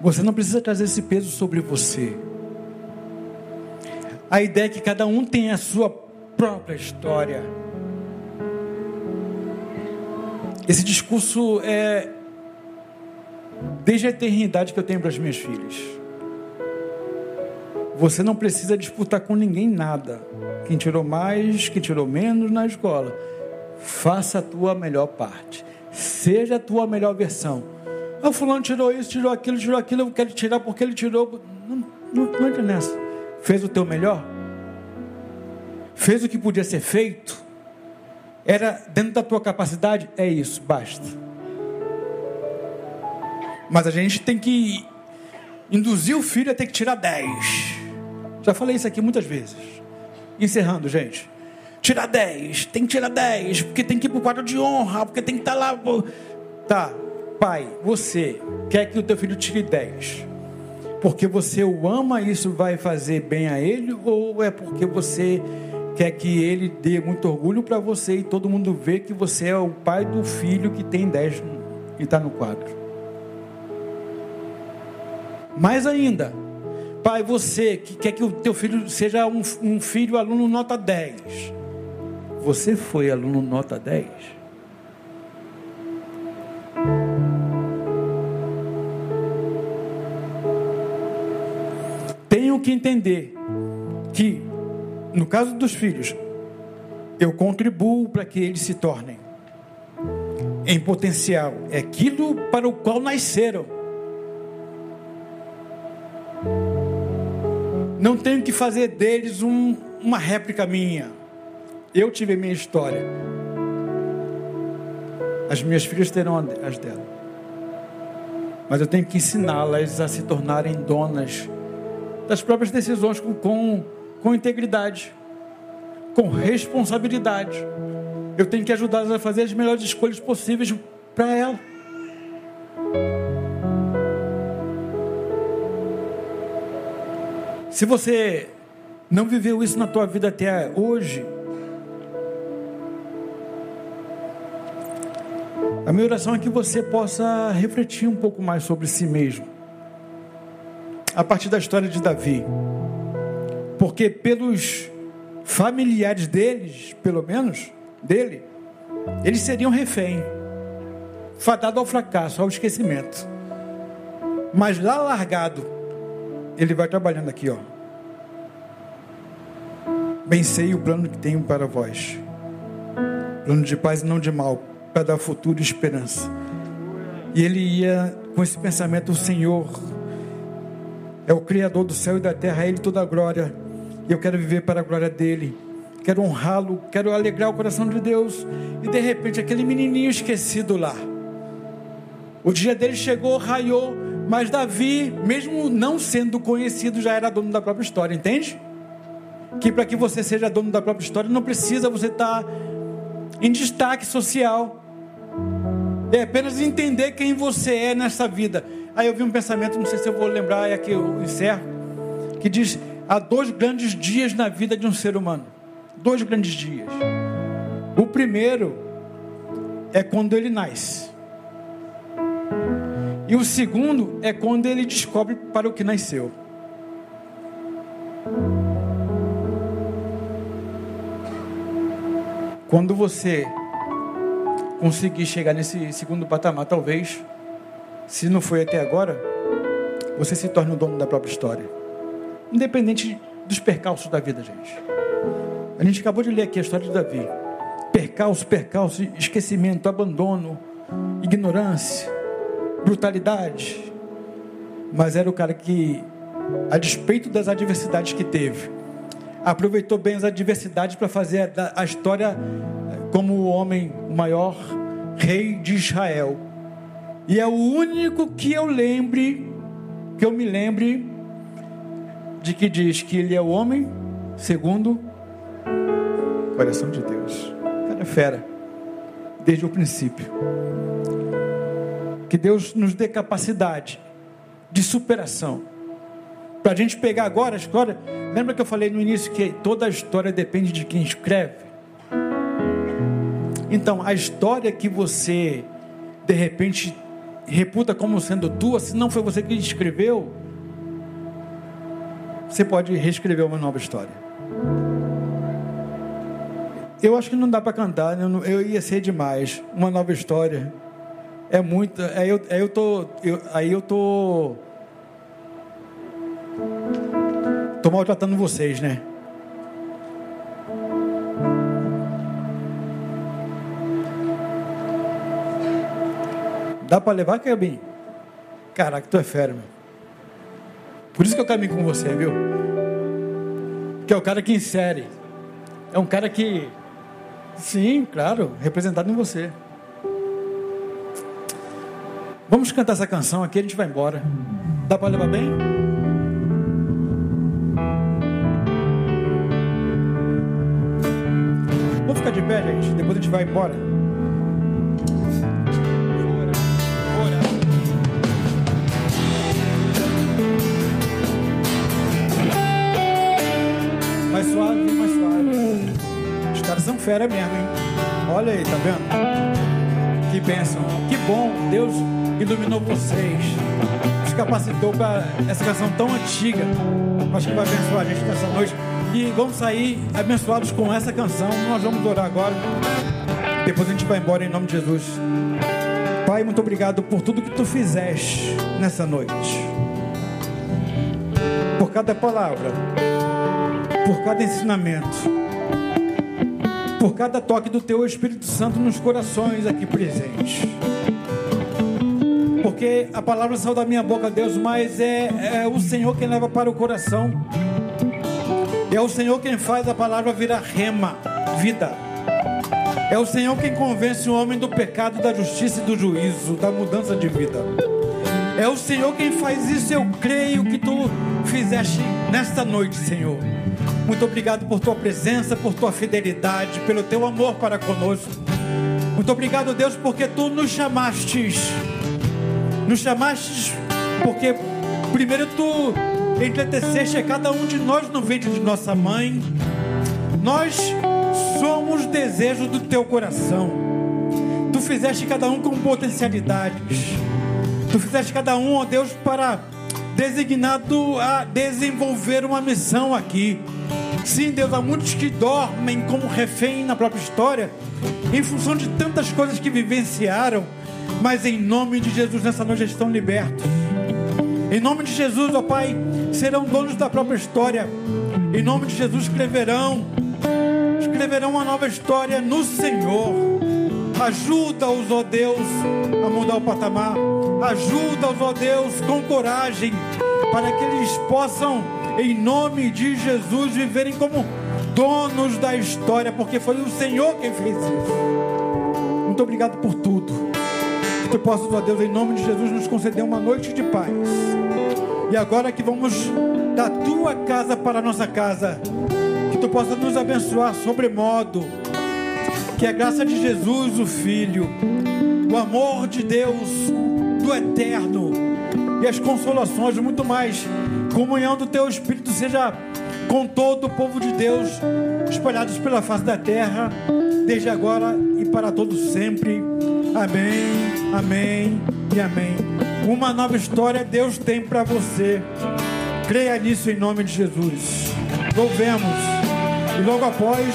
Você não precisa trazer esse peso sobre você. A ideia é que cada um tem a sua própria história. Esse discurso é desde a eternidade que eu tenho para as minhas filhas. Você não precisa disputar com ninguém nada. Quem tirou mais, quem tirou menos na escola. Faça a tua melhor parte. Seja a tua melhor versão. Ah, o fulano tirou isso, tirou aquilo, tirou aquilo, eu quero tirar porque ele tirou. Não, não, não entra nessa. Fez o teu melhor? Fez o que podia ser feito? Era dentro da tua capacidade? É isso, basta. Mas a gente tem que induzir o filho a ter que tirar 10. Já falei isso aqui muitas vezes. Encerrando, gente. Tirar 10, tem que tirar 10, porque tem que ir para o quadro de honra, porque tem que estar tá lá. Tá, pai, você quer que o teu filho tire 10? Porque você o ama, isso vai fazer bem a ele? Ou é porque você quer que ele dê muito orgulho para você e todo mundo vê que você é o pai do filho que tem 10 e está no quadro? Mais ainda, pai, você que quer que o teu filho seja um, um filho aluno nota 10 você foi aluno nota 10? Tenho que entender que, no caso dos filhos, eu contribuo para que eles se tornem em potencial é aquilo para o qual nasceram. Não tenho que fazer deles um, uma réplica minha. Eu tive a minha história. As minhas filhas terão as dela. Mas eu tenho que ensiná-las a se tornarem donas das próprias decisões com, com, com integridade, com responsabilidade. Eu tenho que ajudá-las a fazer as melhores escolhas possíveis para ela. Se você não viveu isso na tua vida até hoje, A minha oração é que você possa refletir um pouco mais sobre si mesmo. A partir da história de Davi. Porque pelos familiares deles, pelo menos, dele, eles seriam refém, fadado ao fracasso, ao esquecimento. Mas lá largado, ele vai trabalhando aqui, ó. Bem sei o plano que tenho para vós. Plano de paz e não de mal, para dar futuro e esperança. E ele ia com esse pensamento: o Senhor é o Criador do céu e da terra, a Ele toda a glória. E eu quero viver para a glória dele. Quero honrá-lo, quero alegrar o coração de Deus. E de repente, aquele menininho esquecido lá. O dia dele chegou, raiou, mas Davi, mesmo não sendo conhecido, já era dono da própria história, entende? Que para que você seja dono da própria história, não precisa você estar tá em destaque social. É apenas entender quem você é nessa vida. Aí eu vi um pensamento, não sei se eu vou lembrar, é que eu encerro, que diz: há dois grandes dias na vida de um ser humano. Dois grandes dias. O primeiro é quando ele nasce. E o segundo é quando ele descobre para o que nasceu. Quando você conseguir chegar nesse segundo patamar, talvez, se não foi até agora, você se torne o dono da própria história. Independente dos percalços da vida, gente. A gente acabou de ler aqui a história de Davi. Percalço, percalço, esquecimento, abandono, ignorância, brutalidade. Mas era o cara que, a despeito das adversidades que teve, aproveitou bem as adversidades para fazer a, história como o homem maior rei de Israel. E é o único que eu lembre, que eu me lembre de que diz que ele é o homem segundo o coração de Deus. Cara é fera, desde o princípio. Que Deus nos dê capacidade de superação. Para a gente pegar agora a história. Lembra que eu falei no início que toda a história depende de quem escreve? Então, a história que você, de repente, reputa como sendo tua, se não foi você que escreveu, você pode reescrever uma nova história. Eu acho que não dá para cantar, né? eu ia ser demais. Uma nova história. É muito. Aí eu, aí eu tô. Eu, aí eu tô. Tô maltratando vocês, né? Dá para levar, Kevin? Caraca, tu é fera, meu. Por isso que eu caminho com você, viu? Que é o cara que insere. É um cara que. Sim, claro, representado em você. Vamos cantar essa canção aqui, a gente vai embora. Dá para levar bem? Vamos ficar de pé, gente. Depois a gente vai embora. Mais suave, mais suave. Os caras são fera mesmo, hein? Olha aí, tá vendo? Que bênção. Que bom. Deus iluminou vocês. Nos capacitou para essa canção tão antiga. Acho que vai abençoar a gente nessa noite. E vamos sair abençoados com essa canção. Nós vamos orar agora. Depois a gente vai embora em nome de Jesus. Pai, muito obrigado por tudo que tu fizeste nessa noite. Por cada palavra, por cada ensinamento, por cada toque do teu Espírito Santo nos corações aqui presentes. Porque a palavra saiu da minha boca, Deus, mas é, é o Senhor quem leva para o coração. É o Senhor quem faz a palavra virar rema, vida. É o Senhor quem convence o homem do pecado, da justiça e do juízo, da mudança de vida. É o Senhor quem faz isso. Eu creio que tu fizeste nesta noite, Senhor. Muito obrigado por tua presença, por tua fidelidade, pelo teu amor para conosco. Muito obrigado, Deus, porque tu nos chamastes. Nos chamastes porque primeiro tu entreteceste a cada um de nós no ventre de nossa mãe. Nós somos desejo do teu coração. Tu fizeste cada um com potencialidades. Tu fizeste cada um, ó Deus, para designado a desenvolver uma missão aqui. Sim, Deus, há muitos que dormem como refém na própria história, em função de tantas coisas que vivenciaram, mas em nome de Jesus, nessa noite estão libertos. Em nome de Jesus, ó Pai, serão donos da própria história. Em nome de Jesus, escreverão, escreverão uma nova história no Senhor. Ajuda-os, ó Deus, a mudar o patamar. Ajuda-os, ó Deus, com coragem, para que eles possam, em nome de Jesus, viverem como donos da história, porque foi o Senhor quem fez isso. Muito obrigado por tudo. Que tu possas, ó Deus, em nome de Jesus, nos conceder uma noite de paz. E agora que vamos da tua casa para a nossa casa, que tu possa nos abençoar sobremodo. Que a graça de Jesus, o Filho, o amor de Deus, do eterno e as consolações, muito mais, comunhão do teu Espírito seja com todo o povo de Deus espalhados pela face da terra, desde agora e para todos sempre. Amém, amém e amém. Uma nova história Deus tem para você. Creia nisso em nome de Jesus. Louvemos. E logo após,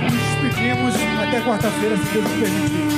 nos despedimos até quarta-feira, se Deus permitir.